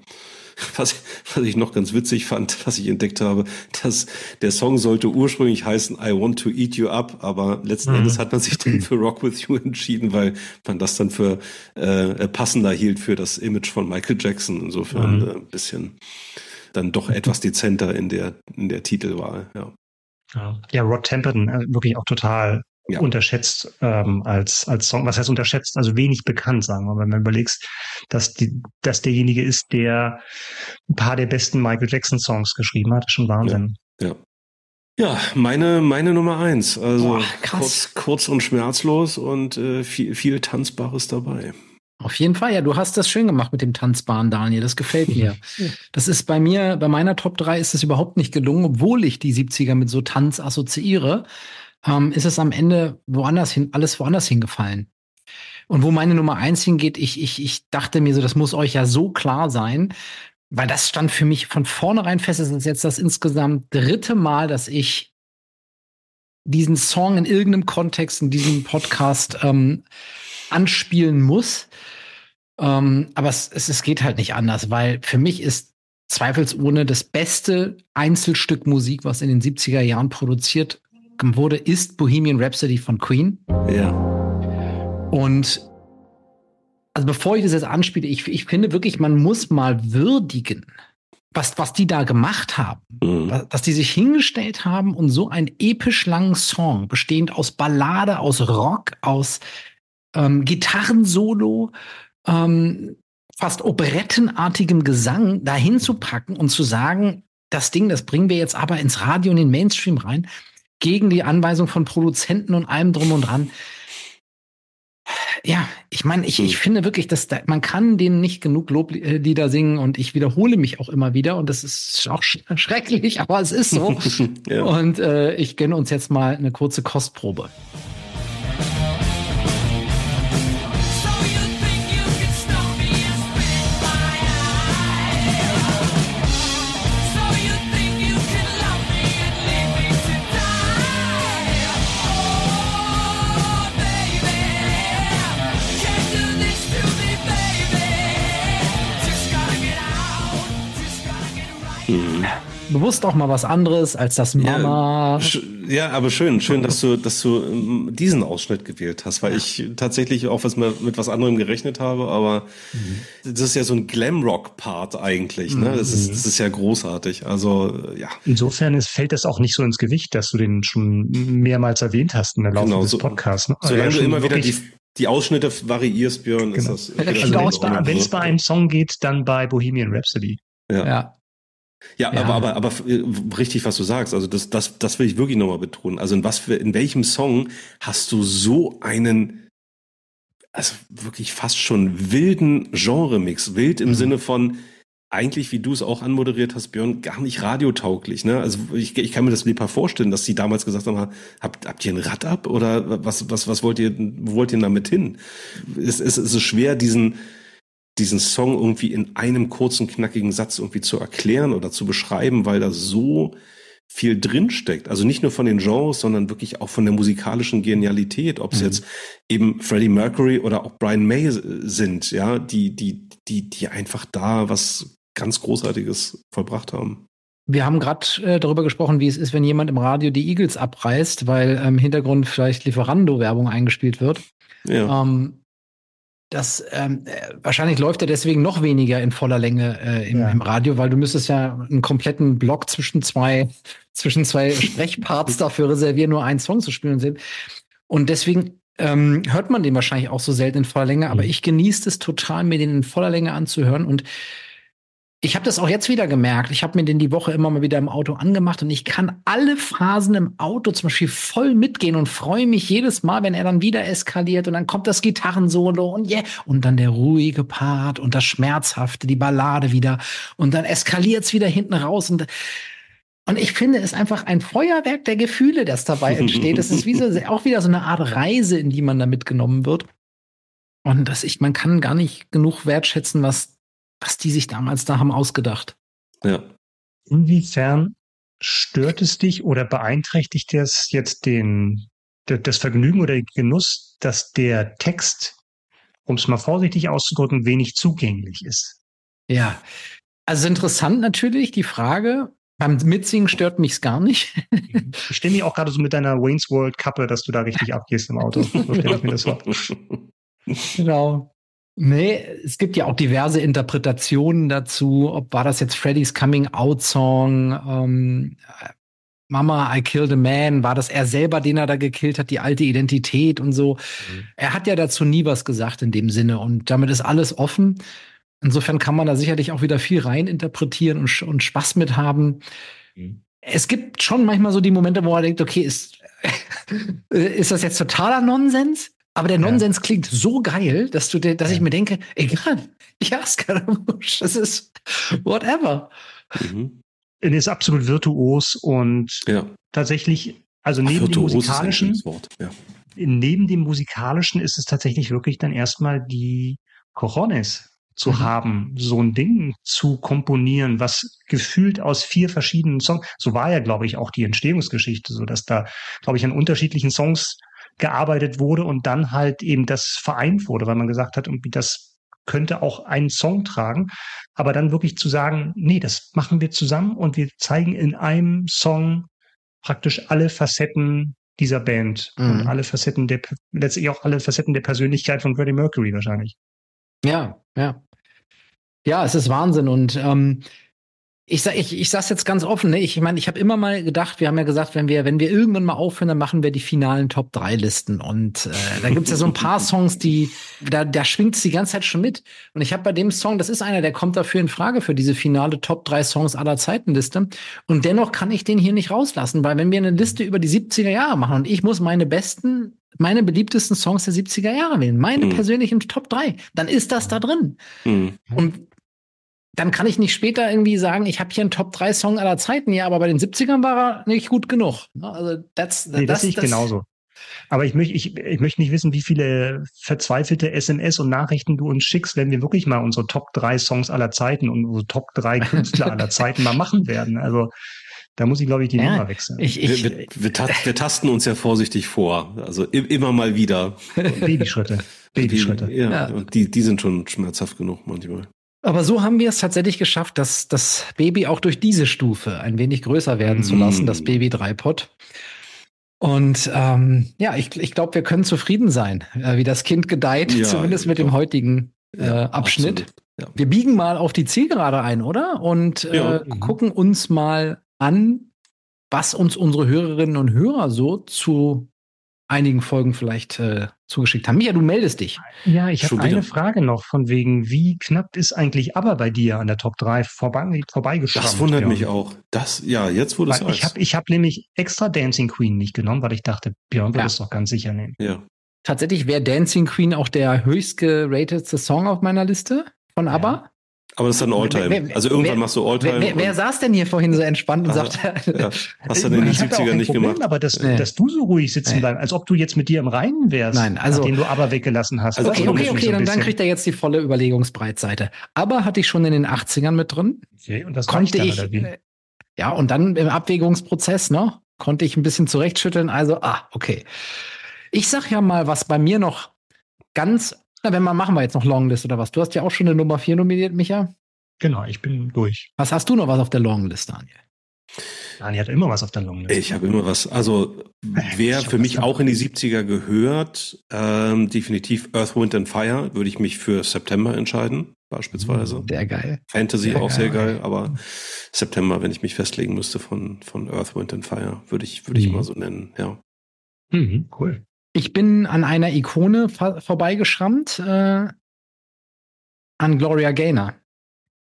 Was, was ich noch ganz witzig fand, was ich entdeckt habe, dass der Song sollte ursprünglich heißen I Want to Eat You Up, aber letzten mhm. Endes hat man sich dann für Rock With You entschieden, weil man das dann für äh, passender hielt für das Image von Michael Jackson. Insofern mhm. äh, ein bisschen dann doch etwas dezenter in der, in der Titelwahl, ja. Ja, ja Rod Temperton, äh, wirklich auch total ja. unterschätzt ähm, als als Song. Was heißt unterschätzt? Also wenig bekannt, sagen wir. Wenn man überlegst, dass die, dass derjenige ist, der ein paar der besten Michael Jackson Songs geschrieben hat, ist schon Wahnsinn. Ja. ja. Ja, meine, meine Nummer eins. Also Boah, kurz, kurz und schmerzlos und äh, viel, viel Tanzbares dabei. Auf jeden Fall, ja, du hast das schön gemacht mit dem Tanzbahn, Daniel. Das gefällt mir. Das ist bei mir, bei meiner Top 3 ist es überhaupt nicht gelungen, obwohl ich die 70er mit so Tanz assoziiere, ähm, ist es am Ende woanders hin, alles woanders hingefallen. Und wo meine Nummer eins hingeht, ich, ich, ich dachte mir so, das muss euch ja so klar sein, weil das stand für mich von vornherein fest. Es ist jetzt das insgesamt dritte Mal, dass ich diesen Song in irgendeinem Kontext in diesem Podcast ähm, anspielen muss. Ähm, aber es, es, es geht halt nicht anders, weil für mich ist zweifelsohne das beste Einzelstück Musik, was in den 70er Jahren produziert wurde, ist Bohemian Rhapsody von Queen. Ja. Und also bevor ich das jetzt anspiele, ich, ich finde wirklich, man muss mal würdigen, was, was die da gemacht haben. Mhm. Dass die sich hingestellt haben und so einen episch langen Song, bestehend aus Ballade, aus Rock, aus ähm, Gitarrensolo, ähm, fast operettenartigem Gesang dahin zu packen und zu sagen, das Ding, das bringen wir jetzt aber ins Radio und in den Mainstream rein, gegen die Anweisung von Produzenten und allem drum und dran ja, ich meine, ich, ich hm. finde wirklich, dass da, man kann denen nicht genug Loblieder singen und ich wiederhole mich auch immer wieder und das ist auch sch schrecklich, aber es ist so. ja. Und äh, ich gönne uns jetzt mal eine kurze Kostprobe. Bewusst auch mal was anderes als das Mama. Ja, ja, aber schön, schön, dass du, dass du ähm, diesen Ausschnitt gewählt hast, weil ich tatsächlich auch was mit was anderem gerechnet habe, aber mhm. das ist ja so ein Glamrock-Part eigentlich, ne? Das ist, das ist ja großartig. Also ja. Insofern ist, fällt das auch nicht so ins Gewicht, dass du den schon mehrmals erwähnt hast in der Laufe genau, des Podcasts. Ne? Solange du immer wieder die die Ausschnitte variierst, Björn, genau. ist das. Also wenn es bei einem Song geht, dann bei Bohemian Rhapsody. Ja. ja. Ja, ja, aber, aber, aber äh, richtig, was du sagst. Also das, das, das will ich wirklich nochmal betonen. Also in was für, in welchem Song hast du so einen, also wirklich fast schon wilden Genre-Mix? Wild im mhm. Sinne von, eigentlich, wie du es auch anmoderiert hast, Björn, gar nicht radiotauglich. Ne? Also ich, ich kann mir das lieber vorstellen, dass sie damals gesagt haben, habt, habt ihr ein Rad ab oder was, was, was wollt ihr, wo wollt ihr damit hin? Es, es, es ist schwer, diesen, diesen Song irgendwie in einem kurzen, knackigen Satz irgendwie zu erklären oder zu beschreiben, weil da so viel drinsteckt. Also nicht nur von den Genres, sondern wirklich auch von der musikalischen Genialität, ob es mhm. jetzt eben Freddie Mercury oder auch Brian May sind, ja, die, die, die, die einfach da was ganz Großartiges vollbracht haben. Wir haben gerade äh, darüber gesprochen, wie es ist, wenn jemand im Radio die Eagles abreißt, weil im ähm, Hintergrund vielleicht Lieferando-Werbung eingespielt wird. Ja. Ähm, das ähm, äh, wahrscheinlich läuft er deswegen noch weniger in voller Länge äh, im, ja. im, Radio, weil du müsstest ja einen kompletten Block zwischen zwei zwischen zwei Sprechparts dafür reservieren, nur einen Song zu spielen sind. Und deswegen ähm, hört man den wahrscheinlich auch so selten in voller Länge, aber mhm. ich genieße es total, mir den in voller Länge anzuhören und ich habe das auch jetzt wieder gemerkt. Ich habe mir den die Woche immer mal wieder im Auto angemacht und ich kann alle Phasen im Auto zum Beispiel voll mitgehen und freue mich jedes Mal, wenn er dann wieder eskaliert und dann kommt das Gitarrensolo und yeah, und dann der ruhige Part und das Schmerzhafte, die Ballade wieder und dann eskaliert's wieder hinten raus und und ich finde es einfach ein Feuerwerk der Gefühle, das dabei entsteht. Es ist wie so, auch wieder so eine Art Reise, in die man da mitgenommen wird. Und dass ich, man kann gar nicht genug wertschätzen, was was die sich damals da haben ausgedacht. Ja. Inwiefern stört es dich oder beeinträchtigt es jetzt den, das Vergnügen oder den Genuss, dass der Text, um es mal vorsichtig auszudrücken, wenig zugänglich ist? Ja, also interessant natürlich die Frage. Beim Mitsingen stört mich's gar nicht. ich stelle mich auch gerade so mit deiner Wayne's World Kappe, dass du da richtig abgehst im Auto. So stelle ich mir das vor. Genau. Nee, es gibt ja auch diverse Interpretationen dazu. Ob war das jetzt Freddys Coming Out Song? Ähm, Mama, I killed a man, war das er selber, den er da gekillt hat, die alte Identität und so. Mhm. Er hat ja dazu nie was gesagt in dem Sinne und damit ist alles offen. Insofern kann man da sicherlich auch wieder viel rein interpretieren und, und Spaß mit haben. Mhm. Es gibt schon manchmal so die Momente, wo man denkt, okay, ist, ist das jetzt totaler Nonsens? Aber der Nonsens ja. klingt so geil, dass du, dass ja. ich mir denke, egal, ja, Scaramouche, das ist whatever. Mhm. Er ist absolut virtuos und ja. tatsächlich, also neben Ach, dem musikalischen, ja. neben dem musikalischen ist es tatsächlich wirklich dann erstmal die Cojones zu mhm. haben, so ein Ding zu komponieren, was gefühlt aus vier verschiedenen Songs, so war ja, glaube ich, auch die Entstehungsgeschichte, so dass da, glaube ich, an unterschiedlichen Songs gearbeitet wurde und dann halt eben das vereint wurde, weil man gesagt hat, irgendwie das könnte auch einen Song tragen, aber dann wirklich zu sagen, nee, das machen wir zusammen und wir zeigen in einem Song praktisch alle Facetten dieser Band mhm. und alle Facetten der, letztlich auch alle Facetten der Persönlichkeit von Freddie Mercury wahrscheinlich. Ja, ja. Ja, es ist Wahnsinn und ähm, ich sag, ich, ich sag's jetzt ganz offen, ne? Ich meine, ich habe immer mal gedacht, wir haben ja gesagt, wenn wir, wenn wir irgendwann mal aufhören, dann machen wir die finalen Top 3 Listen. Und äh, da gibt's ja so ein paar Songs, die, da, da schwingt's die ganze Zeit schon mit. Und ich habe bei dem Song, das ist einer, der kommt dafür in Frage für diese finale Top 3 Songs aller Zeitenliste. Und dennoch kann ich den hier nicht rauslassen, weil wenn wir eine Liste über die 70er Jahre machen und ich muss meine besten meine beliebtesten Songs der 70er Jahre wählen, meine mhm. persönlichen Top 3, dann ist das da drin. Mhm. Und dann kann ich nicht später irgendwie sagen, ich habe hier einen Top 3 Song aller Zeiten, ja, aber bei den 70ern war er nicht gut genug. Ne? Also that's, nee, das, das sehe ich das, genauso. Aber ich möchte, ich, ich möchte nicht wissen, wie viele verzweifelte SMS und Nachrichten du uns schickst, wenn wir wirklich mal unsere Top 3 Songs aller Zeiten und unsere Top 3 Künstler aller Zeiten mal machen werden. Also da muss ich, glaube ich, die ja, Nummer wechseln. Ich, ich, wir, wir, wir, wir, tasten uns ja vorsichtig vor. Also immer mal wieder. Babyschritte. Babyschritte. Die, ja, ja. Und die, die sind schon schmerzhaft genug manchmal. Aber so haben wir es tatsächlich geschafft, dass das Baby auch durch diese Stufe ein wenig größer werden zu lassen, mm. das Baby 3-Pod. Und ähm, ja, ich, ich glaube, wir können zufrieden sein, äh, wie das Kind gedeiht, ja, zumindest mit dem heutigen äh, ja, Abschnitt. Ja. Wir biegen mal auf die Zielgerade ein, oder? Und äh, mhm. gucken uns mal an, was uns unsere Hörerinnen und Hörer so zu einigen Folgen vielleicht äh, zugeschickt haben. Mia, du meldest dich. Ja, ich habe eine Frage noch von wegen, wie knapp ist eigentlich aber bei dir an der Top 3 vorbei, vorbeigeschrammt? Das wundert Björn. mich auch. Das, ja, jetzt wurde es Ich habe ich hab nämlich extra Dancing Queen nicht genommen, weil ich dachte, Björn wird es doch ganz sicher nehmen. Ja. Tatsächlich wäre Dancing Queen auch der höchst geratedste Song auf meiner Liste von ABBA. Ja. Aber das ist dann Alltime. Also irgendwann wer, machst du Alltime. Wer, wer, saß denn hier vorhin so entspannt und sagte, ja, hast du denn in den 70ern nicht Problem, gemacht? Aber dass, nee. dass du so ruhig sitzen nee. bleibst, als ob du jetzt mit dir im Reinen wärst, Nein, also, den du aber weggelassen hast. Also okay, okay, okay, so dann, dann kriegt er jetzt die volle Überlegungsbreitseite. Aber hatte ich schon in den 80ern mit drin. Okay, und das konnte ich, dann, äh, ja, und dann im Abwägungsprozess, ne, konnte ich ein bisschen zurechtschütteln. Also, ah, okay. Ich sag ja mal, was bei mir noch ganz na, wenn man machen wir jetzt noch Longlist oder was? Du hast ja auch schon eine Nummer 4 nominiert, Micha. Genau, ich bin durch. Was hast du noch was auf der Longlist, Daniel? Daniel hat immer was auf der Longlist. Ich habe immer was. Also wer für mich auch in die 70er gehört, ähm, definitiv Earth, Wind and Fire, würde ich mich für September entscheiden, beispielsweise. Sehr geil. Fantasy sehr auch geil. sehr geil, aber September, wenn ich mich festlegen müsste von, von Earth, Wind and Fire, würde ich, würde mhm. ich mal so nennen, ja. Mhm, cool. Ich bin an einer Ikone vorbeigeschrammt, äh, an Gloria Gaynor.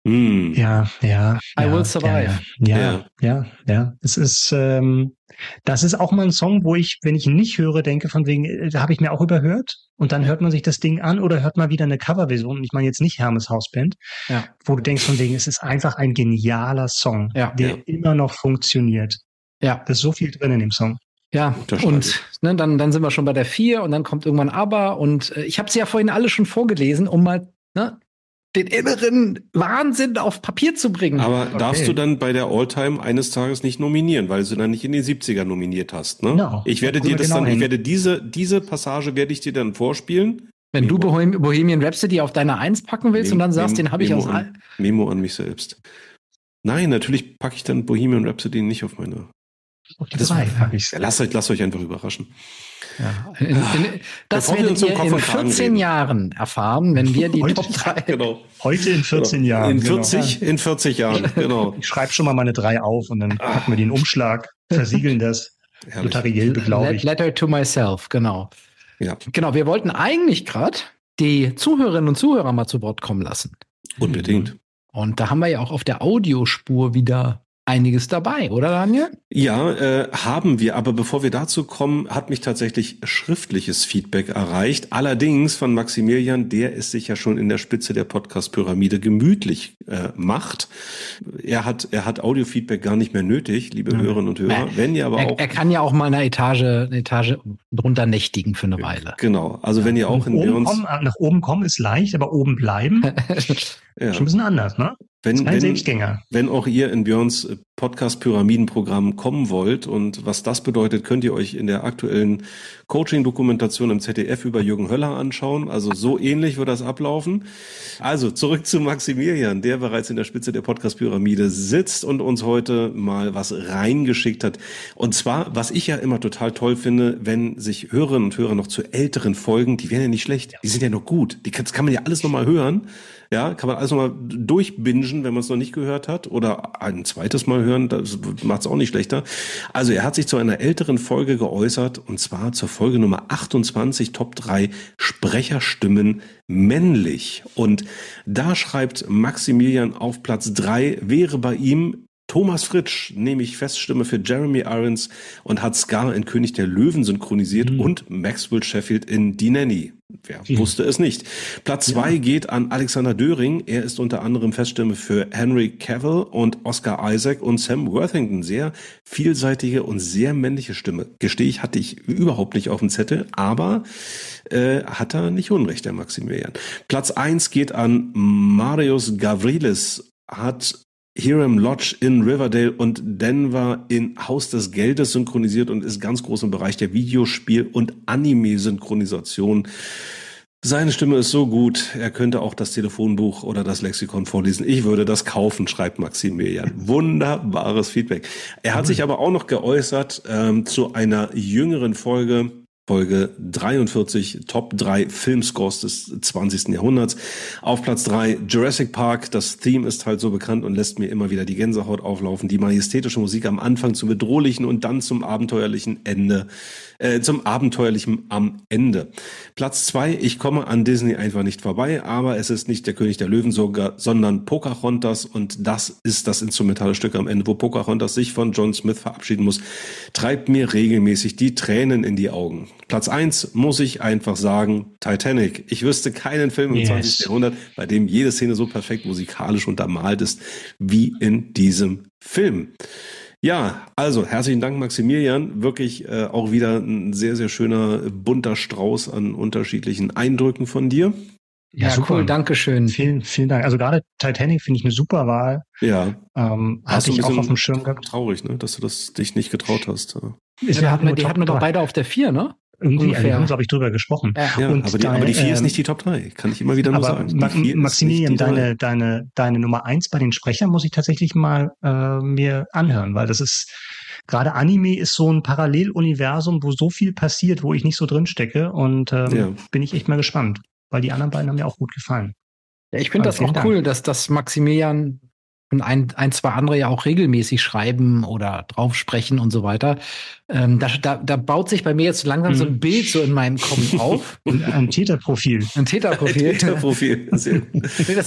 Mm. Ja, ja. I ja, will survive. Ja, ja, ja, ja. Es ist, ähm, das ist auch mal ein Song, wo ich, wenn ich ihn nicht höre, denke von wegen, äh, da habe ich mir auch überhört. Und dann hört man sich das Ding an oder hört mal wieder eine Coverversion. Ich meine jetzt nicht Hermes Hausband, ja. wo du denkst von wegen, es ist einfach ein genialer Song, ja, der ja. immer noch funktioniert. Ja. Da ist so viel drin in dem Song. Ja, und ne, dann, dann sind wir schon bei der vier und dann kommt irgendwann aber und äh, ich habe sie ja vorhin alle schon vorgelesen, um mal ne, den inneren Wahnsinn auf Papier zu bringen. Aber okay. darfst du dann bei der Alltime eines Tages nicht nominieren, weil du dann nicht in den 70er nominiert hast, ne? No, ich werde dir das genau dann, hin. ich werde diese, diese Passage werde ich dir dann vorspielen. Wenn Memo. du Bohemian Rhapsody auf deine Eins packen willst Memo, und dann sagst, Memo, den habe ich aus an, Memo an mich selbst. Nein, natürlich packe ich dann Bohemian Rhapsody nicht auf meine das, drei habe ich lasst, euch, lasst euch einfach überraschen. Ja, in, in, das Bevor werdet ihr in 14 Jahren erfahren, wenn wir die heute, Top 3... Genau. Heute in 14 genau. Jahren. In 40, genau. in 40 Jahren, genau. Ich schreibe schon mal meine drei auf und dann packen wir den Umschlag, versiegeln das. Notariell beglaubigt. Letter to myself, genau. Ja. Genau, wir wollten eigentlich gerade die Zuhörerinnen und Zuhörer mal zu Wort kommen lassen. Unbedingt. Und da haben wir ja auch auf der Audiospur wieder einiges dabei, oder Daniel? Ja, äh, haben wir. Aber bevor wir dazu kommen, hat mich tatsächlich schriftliches Feedback erreicht. Allerdings von Maximilian, der es sich ja schon in der Spitze der Podcast-Pyramide gemütlich äh, macht. Er hat, er hat Audio-Feedback gar nicht mehr nötig, liebe mhm. Hörerinnen und Hörer. Wenn ihr aber er, auch. Er kann ja auch mal eine Etage, eine Etage drunter nächtigen für eine Weile. Genau. Also wenn ihr auch in oben kommen, nach oben kommen ist leicht, aber oben bleiben. ja. Schon ein bisschen anders, ne? Wenn, wenn, wenn auch ihr in Björns äh, Podcast-Pyramidenprogramm kommen wollt und was das bedeutet, könnt ihr euch in der aktuellen Coaching-Dokumentation im ZDF über Jürgen Höller anschauen. Also so ähnlich wird das ablaufen. Also zurück zu Maximilian, der bereits in der Spitze der Podcast-Pyramide sitzt und uns heute mal was reingeschickt hat. Und zwar, was ich ja immer total toll finde, wenn sich Hörerinnen und Hörer noch zu älteren Folgen, die wären ja nicht schlecht, die sind ja noch gut, die kann, kann man ja alles nochmal hören. Ja, kann man alles nochmal durchbingen, wenn man es noch nicht gehört hat oder ein zweites Mal hören, das macht es auch nicht schlechter. Also er hat sich zu einer älteren Folge geäußert und zwar zur Folge Nummer 28, Top 3 Sprecherstimmen männlich. Und da schreibt Maximilian auf Platz 3, wäre bei ihm Thomas Fritsch, nämlich Feststimme für Jeremy Irons und hat Scar in König der Löwen synchronisiert mhm. und Maxwell Sheffield in Die Nanny. Wer mhm. wusste es nicht? Platz zwei ja. geht an Alexander Döring. Er ist unter anderem Feststimme für Henry Cavill und Oscar Isaac und Sam Worthington. Sehr vielseitige und sehr männliche Stimme. Gestehe ich, hatte ich überhaupt nicht auf dem Zettel, aber äh, hat er nicht unrecht, der Maximilian. Platz eins geht an Marius Gavrilis hat Hiram Lodge in Riverdale und Denver in Haus des Geldes synchronisiert und ist ganz groß im Bereich der Videospiel- und Anime-Synchronisation. Seine Stimme ist so gut, er könnte auch das Telefonbuch oder das Lexikon vorlesen. Ich würde das kaufen, schreibt Maximilian. Wunderbares Feedback. Er hat sich aber auch noch geäußert ähm, zu einer jüngeren Folge Folge 43, Top 3 Filmscores des 20. Jahrhunderts. Auf Platz 3 Jurassic Park. Das Theme ist halt so bekannt und lässt mir immer wieder die Gänsehaut auflaufen. Die majestätische Musik am Anfang zum bedrohlichen und dann zum abenteuerlichen Ende. Äh, zum abenteuerlichen am Ende. Platz 2, ich komme an Disney einfach nicht vorbei, aber es ist nicht der König der Löwen sogar, sondern Pocahontas und das ist das instrumentale Stück am Ende, wo Pocahontas sich von John Smith verabschieden muss, treibt mir regelmäßig die Tränen in die Augen. Platz eins muss ich einfach sagen, Titanic. Ich wüsste keinen Film im yes. 20. Jahrhundert, bei dem jede Szene so perfekt musikalisch untermalt ist wie in diesem Film. Ja, also herzlichen Dank, Maximilian. Wirklich äh, auch wieder ein sehr, sehr schöner, bunter Strauß an unterschiedlichen Eindrücken von dir. Ja, ja super. cool, Dankeschön. Vielen, vielen Dank. Also gerade Titanic finde ich eine super Wahl. Ja. Ähm, hatte ich auch auf dem Schirm gehabt. Traurig, ne, dass du das dich nicht getraut hast. Ja, die hatten, wir, die hatten wir doch beide auf der vier, ne? Irgendwie, Ungefähr. wir haben, glaube ich, drüber gesprochen. Ja, und aber, die, aber die vier ist ähm, nicht die Top 3, kann ich immer wieder nur sagen. Ma Maximilian, deine, deine, deine Nummer eins bei den Sprechern muss ich tatsächlich mal äh, mir anhören, weil das ist, gerade Anime ist so ein Paralleluniversum, wo so viel passiert, wo ich nicht so drin stecke und ähm, ja. bin ich echt mal gespannt, weil die anderen beiden haben mir auch gut gefallen. Ja, ich finde das auch Dank. cool, dass das Maximilian und ein, ein, zwei andere ja auch regelmäßig schreiben oder drauf sprechen und so weiter. Ähm, da, da, da baut sich bei mir jetzt langsam so ein hm. Bild so in meinem Kopf auf. ein Täterprofil. Ein Täterprofil. Ein Täterprofil. das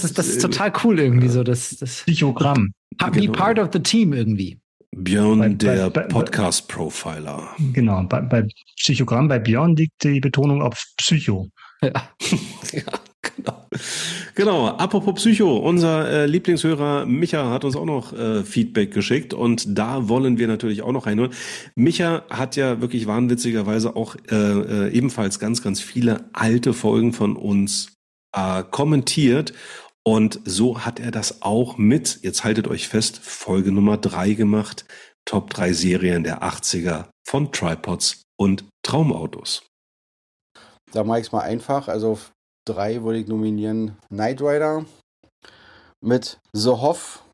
ist, das ist total cool irgendwie so. Das, das Psychogramm. Be genau. part of the team irgendwie. Björn, bei, der Podcast-Profiler. Genau, bei, bei Psychogramm, bei Björn liegt die Betonung auf Psycho. Ja. ja. Genau. genau. Apropos Psycho, unser äh, Lieblingshörer Micha hat uns auch noch äh, Feedback geschickt und da wollen wir natürlich auch noch reinhören. Micha hat ja wirklich wahnwitzigerweise auch äh, äh, ebenfalls ganz, ganz viele alte Folgen von uns äh, kommentiert und so hat er das auch mit, jetzt haltet euch fest, Folge Nummer drei gemacht, Top 3 Serien der 80er von Tripods und Traumautos. Da mache ich es mal einfach. Also drei würde ich nominieren Knight Rider mit The Hoff.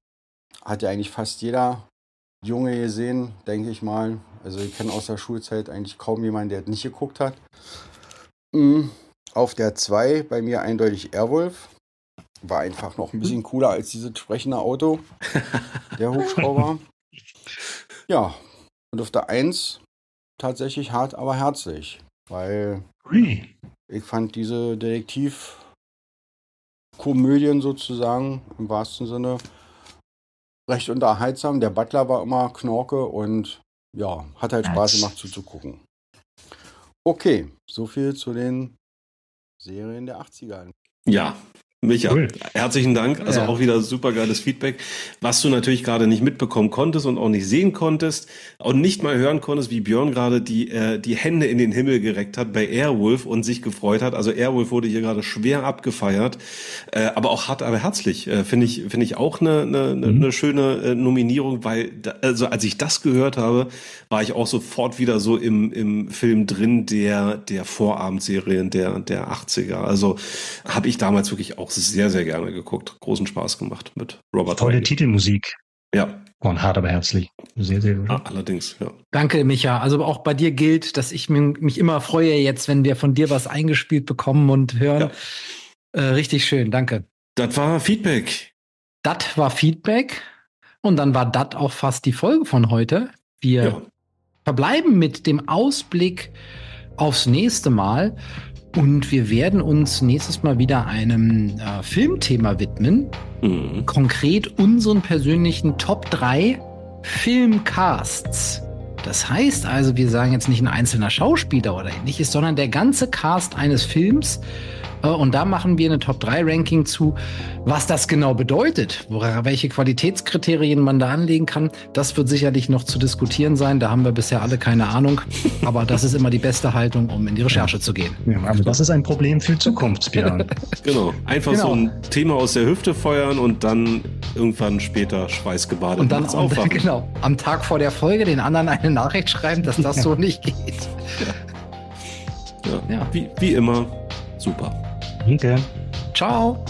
Hat ja eigentlich fast jeder Junge gesehen, denke ich mal. Also ich kenne aus der Schulzeit eigentlich kaum jemanden, der nicht geguckt hat. Mhm. Auf der 2 bei mir eindeutig Airwolf. War einfach noch ein bisschen cooler als dieses sprechende Auto. der Hubschrauber. Ja. Und auf der 1 tatsächlich hart, aber herzlich. Weil. Ich fand diese Detektivkomödien sozusagen im wahrsten Sinne recht unterhaltsam. Der Butler war immer Knorke und ja, hat halt Spaß gemacht zuzugucken. Okay, so viel zu den Serien der 80er. Ja, Micha, cool. herzlichen Dank. Also ja. auch wieder super geiles Feedback. Was du natürlich gerade nicht mitbekommen konntest und auch nicht sehen konntest und nicht mal hören konntest, wie Björn gerade die, äh, die Hände in den Himmel gereckt hat bei Airwolf und sich gefreut hat. Also Airwolf wurde hier gerade schwer abgefeiert, äh, aber auch hart, aber herzlich. Äh, Finde ich, finde ich auch eine, eine, mhm. eine schöne äh, Nominierung, weil, da, also als ich das gehört habe, war ich auch sofort wieder so im, im Film drin der, der Vorabendserien der, der 80er. Also habe ich damals wirklich auch auch sehr, sehr gerne geguckt. Großen Spaß gemacht mit Robert. Tolle Heide. Titelmusik. Ja. Und hart, aber herzlich. Sehr, sehr gut. Ah, allerdings, ja. Danke, Micha. Also auch bei dir gilt, dass ich mich immer freue jetzt, wenn wir von dir was eingespielt bekommen und hören. Ja. Äh, richtig schön, danke. Das war Feedback. Das war Feedback. Und dann war das auch fast die Folge von heute. Wir ja. verbleiben mit dem Ausblick aufs nächste Mal. Und wir werden uns nächstes Mal wieder einem äh, Filmthema widmen. Mhm. Konkret unseren persönlichen Top 3 Filmcasts. Das heißt also, wir sagen jetzt nicht ein einzelner Schauspieler oder ähnliches, sondern der ganze Cast eines Films und da machen wir eine Top-3-Ranking zu. Was das genau bedeutet, welche Qualitätskriterien man da anlegen kann, das wird sicherlich noch zu diskutieren sein. Da haben wir bisher alle keine Ahnung. Aber das ist immer die beste Haltung, um in die Recherche zu gehen. Ja, aber das ist ein Problem für Zukunft, Björn. genau. Einfach genau. so ein Thema aus der Hüfte feuern und dann irgendwann später schweißgebadet und dann aufwachen. Genau. Am Tag vor der Folge den anderen eine Nachricht schreiben, dass das so nicht geht. Ja. ja. Wie, wie immer, super. Danke. Ciao.